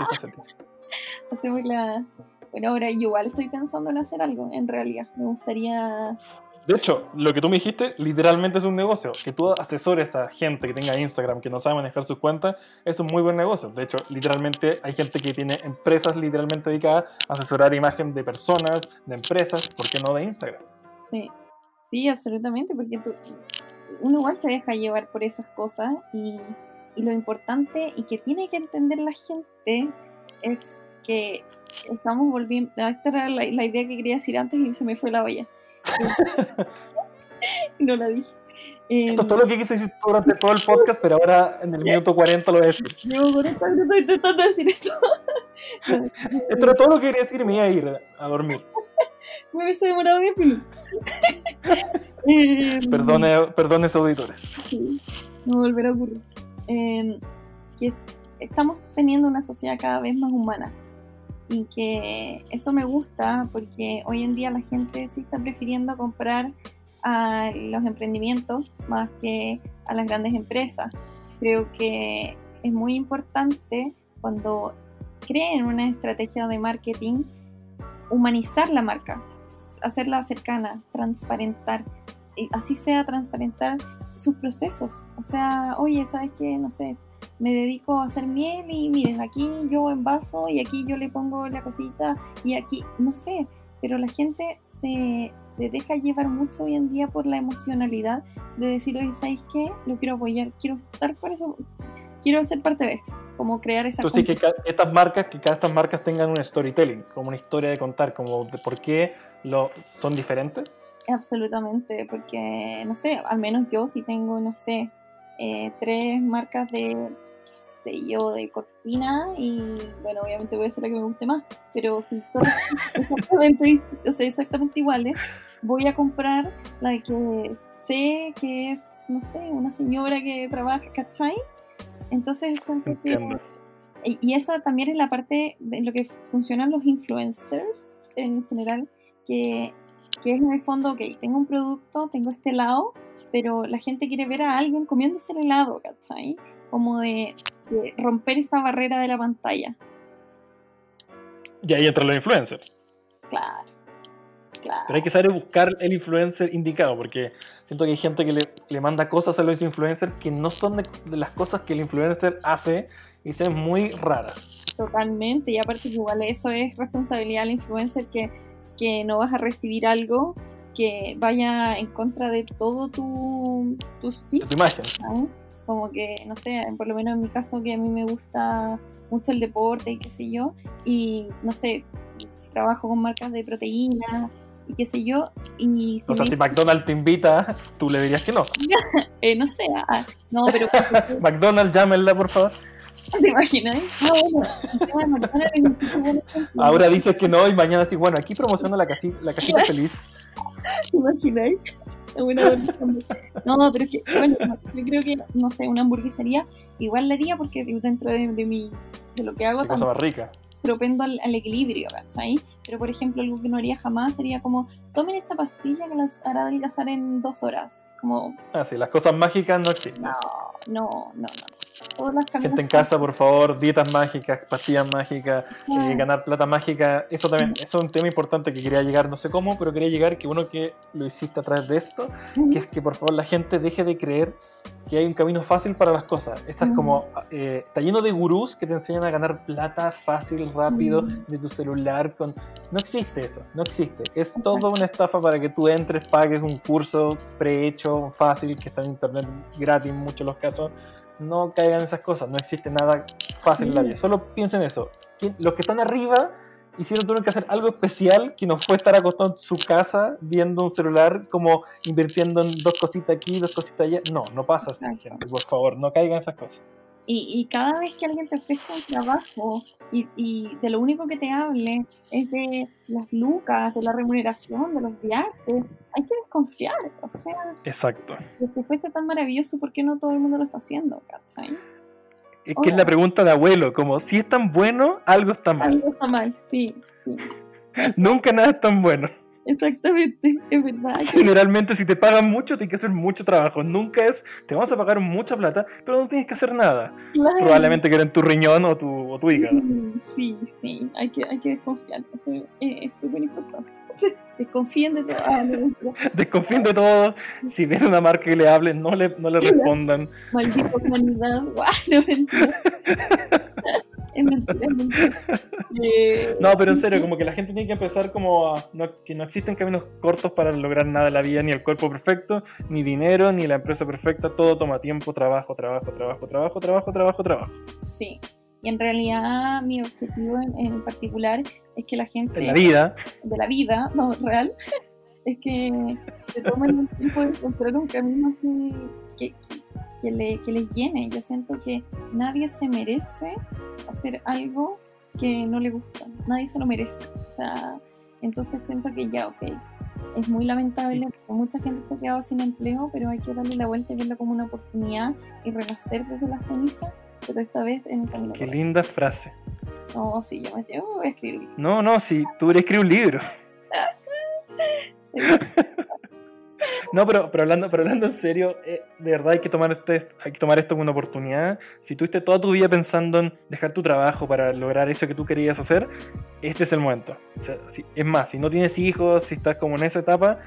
hacemos la... Bueno, ahora yo igual estoy pensando en hacer algo, en realidad. Me gustaría... De hecho, lo que tú me dijiste literalmente es un negocio. Que tú asesores a gente que tenga Instagram, que no sabe manejar sus cuentas, es un muy buen negocio. De hecho, literalmente hay gente que tiene empresas literalmente dedicadas a asesorar imagen de personas, de empresas, ¿por qué no de Instagram? Sí, sí, absolutamente, porque tú, uno igual se deja llevar por esas cosas y, lo importante y que tiene que entender la gente es que estamos volviendo, esta era la, la idea que quería decir antes y se me fue la olla. no la dije. Esto es todo lo que quise decir durante todo el podcast, pero ahora en el minuto 40 lo voy a decir. Llevo 40 minutos intentando decir esto. No, Esto era todo lo que quería decir y me iba a ir a dormir. me hubiese demorado 10 minutos. Eh, Perdone, perdone auditores. Sí, no volverá a ocurrir. Eh, que es- estamos teniendo una sociedad cada vez más humana y que eso me gusta porque hoy en día la gente sí está prefiriendo comprar a los emprendimientos más que a las grandes empresas. Creo que es muy importante cuando creen una estrategia de marketing humanizar la marca, hacerla cercana, transparentar, y así sea transparentar sus procesos. O sea, oye, ¿sabes qué? No sé, me dedico a hacer miel y miren, aquí yo envaso y aquí yo le pongo la cosita y aquí, no sé, pero la gente se, se deja llevar mucho hoy en día por la emocionalidad de decir, oye, ¿sabes qué? Lo quiero apoyar, quiero estar por eso, quiero ser parte de esto, como crear esa... Entonces, que estas marcas, que cada estas marcas tengan un storytelling, como una historia de contar, como de por qué lo, son diferentes. Absolutamente, porque, no sé, al menos yo sí tengo, no sé, eh, tres marcas de, sé yo, de cortina y, bueno, obviamente voy a hacer la que me guste más, pero si son exactamente, o sea, exactamente iguales, voy a comprar la que sé que es, no sé, una señora que trabaja, ¿cachai? Entonces, que- y, esa también es la parte de lo que funcionan los influencers en general, que, que es en el fondo, ok, tengo un producto, tengo este helado, pero la gente quiere ver a alguien comiéndose el helado, ¿cachai? como de romper esa barrera de la pantalla. Y ahí entran los influencers. Claro. Claro. Pero hay que saber buscar el influencer indicado, porque siento que hay gente que le, le manda cosas a los influencers que no son de, de las cosas que el influencer hace y son muy raras. Totalmente, y aparte que igual eso es responsabilidad del influencer que, que no vas a recibir algo que vaya en contra de todo tu, tu speech, Tu imagen. ¿sabes? Como que, no sé, por lo menos en mi caso que a mí me gusta mucho el deporte y qué sé yo, y no sé, trabajo con marcas de proteínas y qué sé yo, y O sea, me- si McDonald's te invita, tú le dirías que no. eh, no sé, ah, no, pero McDonald's, llámenla, por favor. ¿te imaginas? Ah, bueno. Ahora dices que no y mañana sí, bueno, aquí promociono la, casi, la casita feliz. ¿Te imagináis? Una. No, pero es que, bueno, yo creo que, no sé, una hamburguesería igual la haría porque dentro de, de mi, de lo que hago Qué cosa también más rica. propendo al, al equilibrio, ¿cachai? Pero, por ejemplo, algo que no haría jamás sería como, tomen esta pastilla que las hará adelgazar en dos horas. Como, Ah, sí, las cosas mágicas no existen. no, no, no, no. Todas las Gente en casa, por favor, dietas mágicas, pastillas mágicas, eh, ganar plata mágica. Eso también, eso es un tema importante que quería llegar, no sé cómo, pero quería llegar que uno que lo hiciste a través de esto, que es que por favor la gente deje de creer que hay un camino fácil para las cosas. Esa es Ujú. como, eh, está lleno de gurús que te enseñan a ganar plata fácil, rápido, de tu celular. con No existe eso, no existe. Es toda una estafa para que tú entres, pagues un curso prehecho, fácil, que está en internet gratis en muchos de los casos. No caigan en esas cosas, no existe nada fácil en la vida. Solo piensen eso. ¿Quién- Los que están arriba hicieron tuvieron que hacer algo especial que no fue estar acostado en su casa viendo un celular como invirtiendo en dos cositas aquí, dos cositas allá. No, no pasa así, gente. Por favor, no caigan en esas cosas. Y, y cada vez que alguien te ofrezca un trabajo y, y de lo único que te hable es de las lucas, de la remuneración, de los viajes, hay que desconfiar. O sea, Exacto. que si fuese tan maravilloso, ¿por qué no todo el mundo lo está haciendo? ¿Cachai? Es que es la pregunta de abuelo, como si es tan bueno, algo está mal. Algo está mal, sí, sí, Nunca nada es tan bueno. Exactamente, es verdad. Generalmente si te pagan mucho, tienes que hacer mucho trabajo. Nunca es, te vamos a pagar mucha plata, pero no tienes que hacer nada. Claro. Probablemente quieren tu riñón o tu, o tu hígado. Sí, sí, hay que, hay que desconfiar. Eso es súper importante. Desconfíen de todo. Ah. Desconfíen de todos. Si ven una marca que le hablen, no le, no le respondan. Maldita humanidad. Guau, no. Es mentira, es mentira. Eh, No, pero en serio, como que la gente tiene que empezar como a, no- que no existen caminos cortos para lograr nada en la vida, ni el cuerpo perfecto, ni dinero, ni la empresa perfecta. Todo toma tiempo, trabajo, trabajo, trabajo, trabajo, trabajo, trabajo, trabajo. Sí. Y en realidad mi objetivo en, en particular es que la gente En la vida, de la vida, no, real, es que se tomen el tiempo de encontrar un camino que, que, que le, que les llene. Yo siento que nadie se merece hacer algo que no le gusta. Nadie se lo merece. O sea, entonces siento que ya, ok. Es muy lamentable porque mucha gente se ha quedado sin empleo, pero hay que darle la vuelta y verlo como una oportunidad y renacer desde la ceniza, pero esta vez en el camino. qué linda frase. No, sí, yo me yo voy a escribir. No, no, si tú quieres escribir un libro. Sí. No, pero, pero, hablando, pero hablando en serio, eh, de verdad hay que, tomar este, hay que tomar esto como una oportunidad. Si tuviste toda tu vida pensando en dejar tu trabajo para lograr eso que tú querías hacer, este es el momento. Si- es más, si no tienes hijos, si estás como en esa etapa,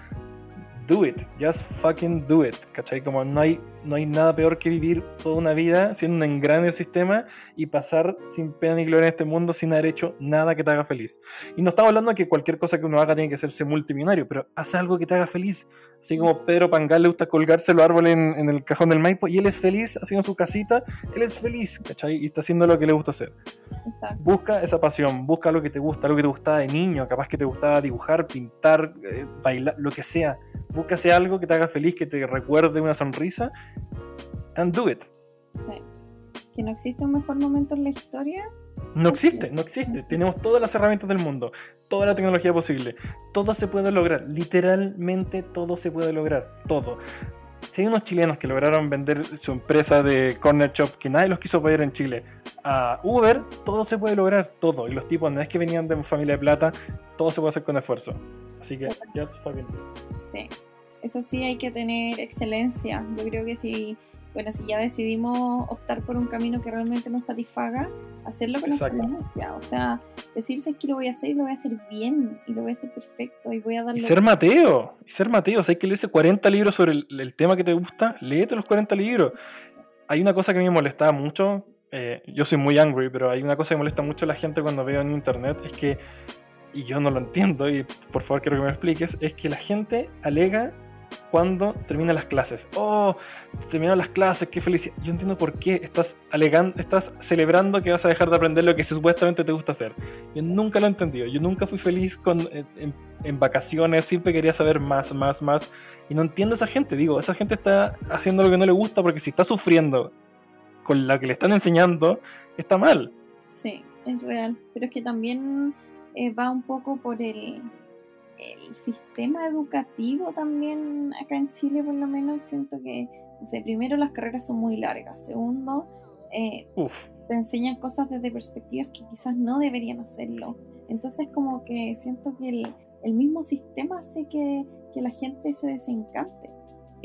do it. Just fucking do it. ¿Cachai? Como no hay, no hay nada peor que vivir toda una vida siendo un engrane del sistema y pasar sin pena ni gloria en este mundo sin haber hecho nada que te haga feliz. Y no estamos hablando de que cualquier cosa que uno haga tiene que hacerse multimillonario, pero haz algo que te haga feliz. Así como Pedro Pangal le gusta colgarse los árboles en, en el cajón del Maipo y él es feliz haciendo su casita, él es feliz, ¿cachai? Y está haciendo lo que le gusta hacer. Exacto. Busca esa pasión, busca lo que te gusta, lo que te gustaba de niño, capaz que te gustaba dibujar, pintar, eh, bailar, lo que sea. Búscase algo que te haga feliz, que te recuerde una sonrisa, and do it. Sí. Que no existe un mejor momento en la historia. No existe, no existe. Tenemos todas las herramientas del mundo, toda la tecnología posible. Todo se puede lograr, literalmente todo se puede lograr, todo. Si hay unos chilenos que lograron vender su empresa de corner shop que nadie los quiso apoyar en Chile a Uber, todo se puede lograr, todo. Y los tipos no es que venían de familia de plata, todo se puede hacer con esfuerzo. Así que. Sí. Eso sí, hay que tener excelencia. Yo creo que si bueno, si ya decidimos optar por un camino que realmente nos satisfaga, hacerlo con excelencia. O sea, decirse que lo voy a hacer y lo voy a hacer bien y lo voy a hacer perfecto y voy a darle. Y ser Mateo, y ser Mateo. O sea, hay que leerse 40 libros sobre el, tema que te gusta, léete los 40 libros. Hay una cosa que a mí me molestaba mucho. Eh, yo soy muy angry, pero hay una cosa que molesta mucho a la gente cuando veo en internet: es que, y yo no lo entiendo, y por favor quiero que me expliques, es que la gente alega cuando terminan las clases. Oh, terminaron las clases, qué felicidad. Yo entiendo por qué estás alegando, estás celebrando que vas a dejar de aprender lo que supuestamente te gusta hacer. Yo nunca lo he entendido. Yo nunca fui feliz con, en, vacaciones, siempre quería saber más, más, más. Y no entiendo a esa gente. Digo, esa gente está haciendo lo que no le gusta porque si está sufriendo con lo que le están enseñando, está mal. Sí, es real. Pero es que también eh, va un poco por el el sistema educativo también acá en Chile por lo menos siento que, no sé, primero las carreras son muy largas, segundo, eh, te enseñan cosas desde perspectivas que quizás no deberían hacerlo. Entonces como que siento que el, el mismo sistema hace que, que la gente se desencante.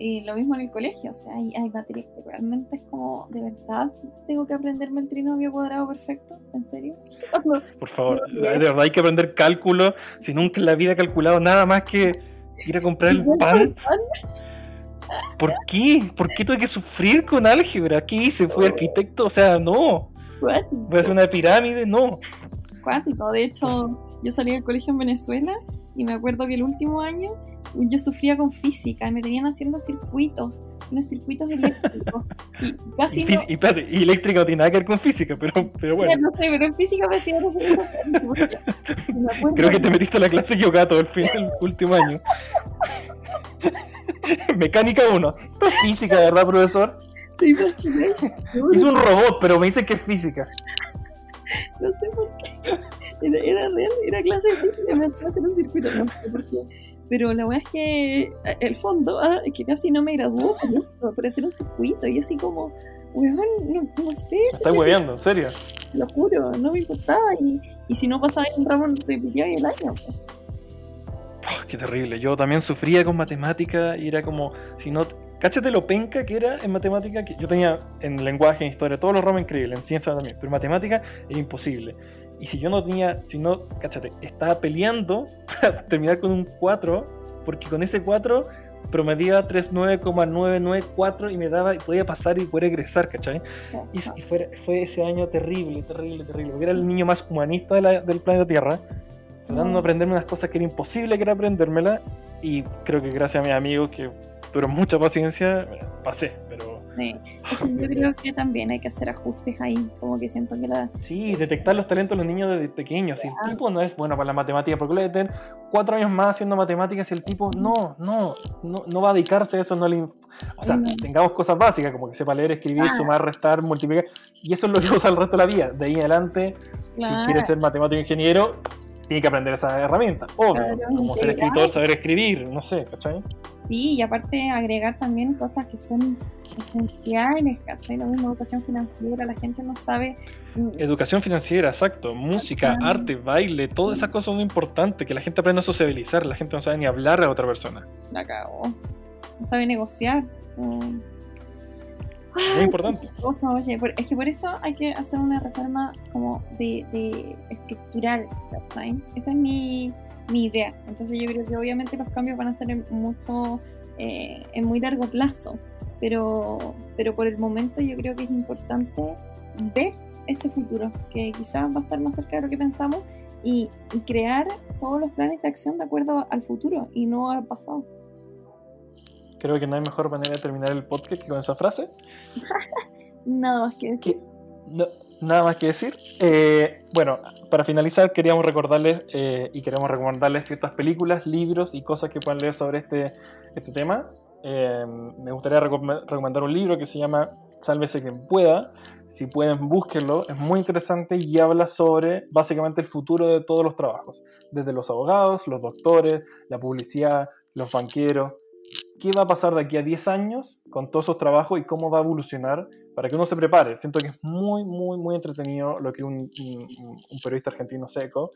Y lo mismo en el colegio, o sea, hay, hay materias que realmente es como, ¿de verdad tengo que aprenderme el trinomio cuadrado perfecto? ¿En serio? Por favor, de verdad hay que aprender cálculo, si nunca en la vida he calculado nada más que ir a comprar el pan. ¿Por qué? ¿Por qué tuve que sufrir con álgebra? ¿Qué hice? ¿Fui arquitecto? O sea, no. Voy a hacer una pirámide, no. Cuántico, de hecho, yo salí del colegio en Venezuela y me acuerdo que el último año yo sufría con física, me tenían haciendo circuitos, unos circuitos eléctricos. Y casi y, y, y eléctrica no tiene nada que ver con física, pero, pero bueno. no sé, pero en física me hacía Creo que te metiste a la clase equivocada todo el fin del último año. Mecánica 1. Esto es física, ¿verdad, profesor? Sí, Es un robot, pero me dicen que es física. No sé por qué. Era, era real, era clase de hacía hacer un circuito, no sé por qué. Pero la verdad es que eh, el fondo, ah, es que casi no me graduó por, hacer un circuito. Y así como, weón, no, no sé. Estás hueveando, en serio. Lo juro, no me importaba. Y, y si no pasaba en un ramo, no te pillaba el año. Oh, qué terrible. Yo también sufría con matemática y era como, si no, cáchate lo penca que era en matemática. Que yo tenía en lenguaje, en historia, todos los ramos increíbles, en ciencia también, pero en matemática era imposible. Y si yo no tenía, si no, cáchate, estaba peleando para terminar con un 4, porque con ese 4 promedia 39,994 y me daba, y podía pasar y poder egresar, ¿cachai? Y, fue, fue, ese año terrible, terrible, terrible, porque era el niño más humanista del planeta Tierra, tratando de aprenderme unas cosas que era imposible que era aprendérmela, y creo que gracias a mis amigos que tuvieron mucha paciencia, pasé, pero yo creo que también hay que hacer ajustes ahí, como que siento que la... Sí, detectar los talentos de los niños desde pequeños. Si el tipo no es bueno para la matemática, porque le tener cuatro años más haciendo matemáticas si el tipo no, no, no, va a dedicarse a eso, no le... O sea, tengamos cosas básicas, como que sepa leer, escribir, sumar, restar, multiplicar, y eso es lo que usa el resto de la vida. De ahí en adelante, si quiere ser matemático ingeniero, tiene que aprender esa herramienta. Obvio, como ser escritor, saber escribir, no sé, ¿cachai? Sí, y aparte agregar también cosas que son esenciales, ¿cachai? Lo mismo educación financiera, la gente no sabe. Educación financiera, exacto. Música, arte, baile, todas esas cosas son importantes, que la gente aprenda a sociabilizar, la gente no sabe ni hablar a otra persona. La cagó. No sabe negociar. Es importante. oye, es que por eso hay que hacer una reforma como de, de estructural, Esa es mi, mi idea. Entonces yo creo que obviamente los cambios van a ser en mucho, eh, en muy largo plazo pero, pero por el momento yo creo que es importante ver ese futuro, que quizás va a estar más cerca de lo que pensamos, y, y crear todos los planes de acción de acuerdo al futuro y no al pasado. Creo que no hay mejor manera de terminar el podcast que con esa frase. nada más que decir. nada más que decir. Eh, bueno, para finalizar, queríamos recordarles eh, y queremos recomendarles ciertas películas, libros y cosas que puedan leer sobre este, este tema. Em, me gustaría recomendar un libro que se llama Sálvese quien pueda. Si pueden, búsquenlo. Es muy interesante y habla sobre básicamente el futuro de todos los trabajos. Desde los abogados, los doctores, la publicidad, los banqueros. ¿Qué va a pasar de aquí a 10 años con todos esos trabajos y cómo va a evolucionar para que uno se prepare? Siento que es muy, muy, muy entretenido lo que un periodista argentino seco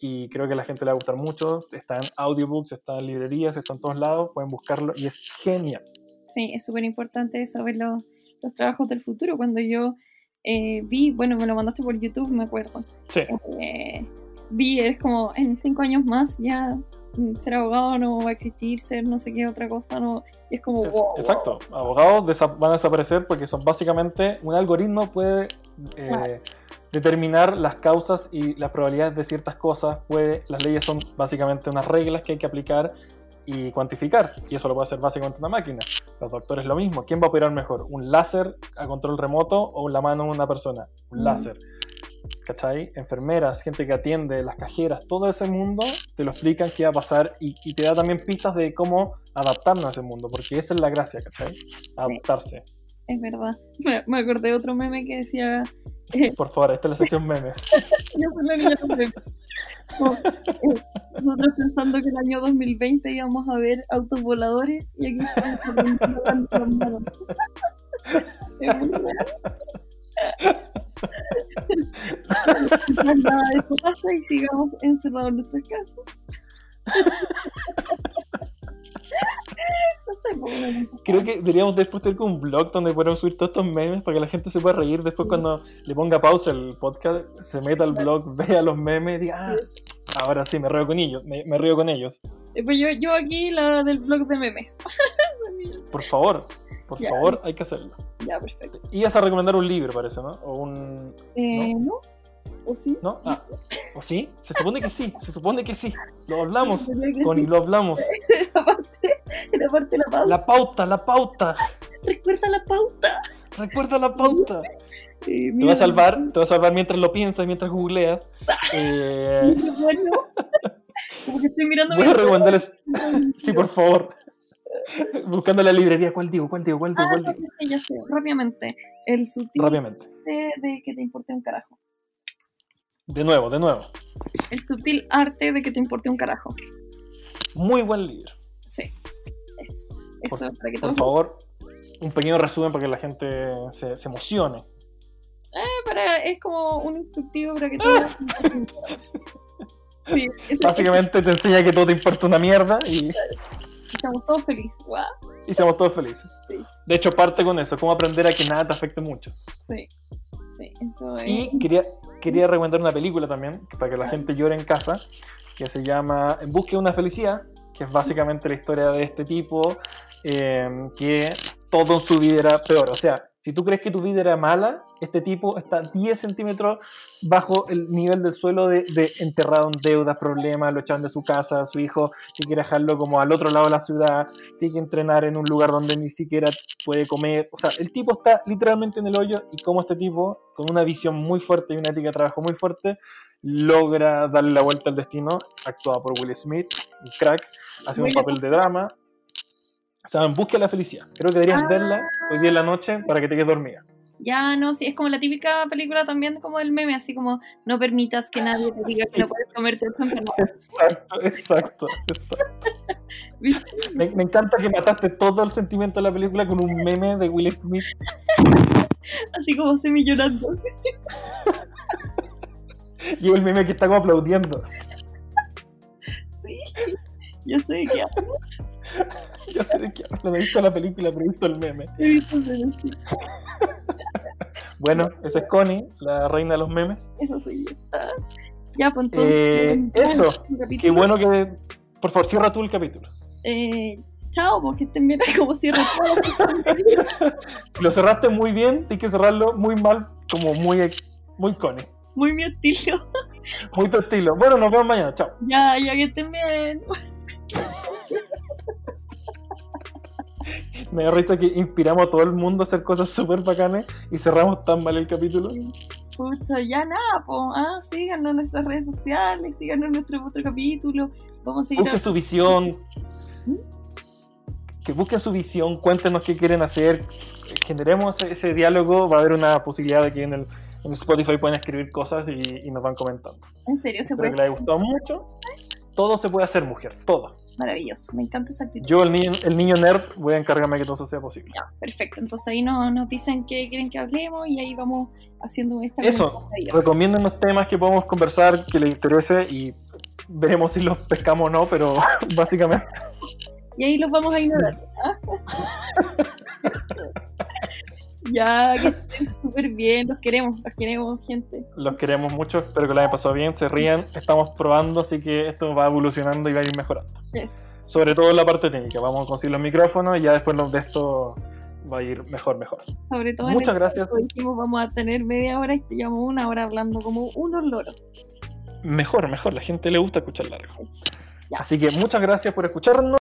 y creo que a la gente le va a gustar mucho. Está en audiobooks, está en librerías, está en todos lados, pueden buscarlo y es genial. Sí, es súper importante eso, ver los, los trabajos del futuro. Cuando yo eh, vi, bueno, me lo mandaste por YouTube, me acuerdo. Sí. Eh, vi, es como en cinco años más ya mm, ser abogado no va a existir, ser no sé qué otra cosa, no. Y es como, wow, exacto. Abogados van a desaparecer porque son básicamente un algoritmo puede eh, Claro. Determinar las causas y las probabilidades de ciertas cosas. Puede, las leyes son básicamente unas reglas que hay que aplicar y cuantificar. Y eso lo puede hacer básicamente una máquina. Los doctores lo mismo. ¿Quién va a operar mejor? ¿Un láser a control remoto o la mano de una persona? Un Mm. láser. ¿Cachai? Enfermeras, gente que atiende, las cajeras, todo ese mundo te lo explican qué va a pasar y, y te da también pistas de cómo adaptarnos a ese mundo, porque esa es la gracia, ¿cachai? Adaptarse. Es verdad. Me, acordé de otro meme que decía, eh, Por favor, esta es la sección memes. yo soy la niña los memes. Como, eh, nosotros pensando que el año 2020 íbamos a ver autos voladores y aquí estamos. Es muy real. Nada de eso pasa y sigamos encerrados en nuestras casas. Creo que deberíamos después tener un blog donde podamos subir todos estos memes para que la gente se pueda reír. Después, cuando le ponga pausa el podcast, se meta al blog, vea los memes y diga, ah, ahora sí, me río con ellos. Me, me río con ellos. Eh, Pues yo, yo aquí la del blog de memes. Por favor, por Ya. favor, hay que hacerlo. ya, perfecto. Ibas a recomendar un libro, parece, ¿no? O un. Eh, ¿No? ¿O sí? ¿No? Ah, ¿O sí? Se supone que sí, se supone que sí. Lo hablamos, Connie, sí. lo hablamos. Era parte, era parte de la pauta. La pauta, la pauta. Recuerda la pauta. Recuerda la pauta. Eh, Te voy a salvar, te voy a salvar mientras lo piensas, mientras googleas. Eh, bueno. Como que estoy mirando voy a recomendarles. Sí, por favor. Buscando la librería, ¿cuál digo? ¿Cuál digo? ¿Cuál digo? Ah, ¿Cuál ya digo? sé, ya sé. Rápidamente. El sutil Rápidamente. arte de que te importe un carajo. De nuevo, de nuevo. El sutil arte de que te importe un carajo. Muy buen libro. Sí. Eso. Eso, Por- para que Por favor, un pequeño resumen para que la gente se, se emocione. Eh, para, es como un instructivo para que todos. sí, Básicamente te enseña que todo te importa una mierda y, estamos todos felices. Guau. y seamos todos felices. Sí. De hecho, parte con eso, cómo aprender a que nada te afecte mucho. Sí. Sí, eso es. Y quería, quería recomendar una película también, para que la gente llore en casa, que se llama En busca de una felicidad, que es básicamente la historia de este tipo, eh, que todo en su vida era peor. O sea, si tú crees que tu vida era mala, este tipo está 10 centímetros bajo el nivel del suelo de, de enterrado en deudas, problemas, lo echaron de su casa, su hijo que quiere dejarlo como al otro lado de la ciudad, tiene que entrenar en un lugar donde ni siquiera puede comer. O sea, el tipo está literalmente en el hoyo y como este tipo, con una visión muy fuerte y una ética de trabajo muy fuerte, logra darle la vuelta al destino, actuada por Will Smith, un crack, hace un papel de drama. O sea, en busca de la felicidad. Creo que deberías Ah. verla hoy día en la noche para que te quedes dormida. Ya, no, sí, es como la típica película también como el meme, así como no permitas que nadie te diga que no puedes comerte el no. Exacto, exacto, exacto. Me, me encanta que mataste todo el sentimiento de la película con un meme de Will Smith. Así como semi llorando. Y el meme que está como aplaudiendo. Sí. Yo sé qué hablo, Yo sé hablo, no he visto la película, pero he visto el meme. he visto Bueno, esa es Connie, la reina de los memes. Eso soy yo. Ah. Ya, pues entonces. Eh, eso. Qué bueno que... Por favor, cierra tú el capítulo. Eh, chao, porque estén bien como cierra todo. Lo cerraste muy bien, tienes que cerrarlo muy mal, como muy, muy Connie. Muy mi estilo. Muy tu estilo. Bueno, nos vemos mañana. Chao. Ya, ya que estén bien. Me da risa que inspiramos a todo el mundo a hacer cosas súper bacanes y cerramos tan mal el capítulo. Pucha, ya nada, po. Ah, síganos en nuestras redes sociales, síganos en nuestro otro capítulo. Vamos a seguir Busquen su visión. Que busquen su visión, cuéntenos qué quieren hacer. Generemos ese, ese diálogo. Va a haber una posibilidad de que en el en Spotify pueden escribir cosas y, y nos van comentando. En serio, se puede. que les gustado mucho. Todo se puede hacer, mujer. Todo. Maravilloso, me encanta esa actitud. Yo, el niño, el niño nerd, voy a encargarme que todo eso sea posible. Ya, perfecto. Entonces ahí nos, nos dicen qué quieren que hablemos y ahí vamos haciendo esta Eso, recomienden temas que podemos conversar, que les interese y veremos si los pescamos o no, pero básicamente Y ahí los vamos a ignorar. Ya, que estén súper bien, los queremos, los queremos, gente. Los queremos mucho, espero que lo hayan pasado bien, se rían, estamos probando, así que esto va evolucionando y va a ir mejorando. Yes. Sobre todo en la parte técnica, vamos a conseguir los micrófonos y ya después de esto va a ir mejor, mejor. Sobre todo Muchas en el gracias. dijimos vamos a tener media hora y te llevamos una hora hablando como unos loros. Mejor, mejor, la gente le gusta escuchar largo. Ya. Así que muchas gracias por escucharnos.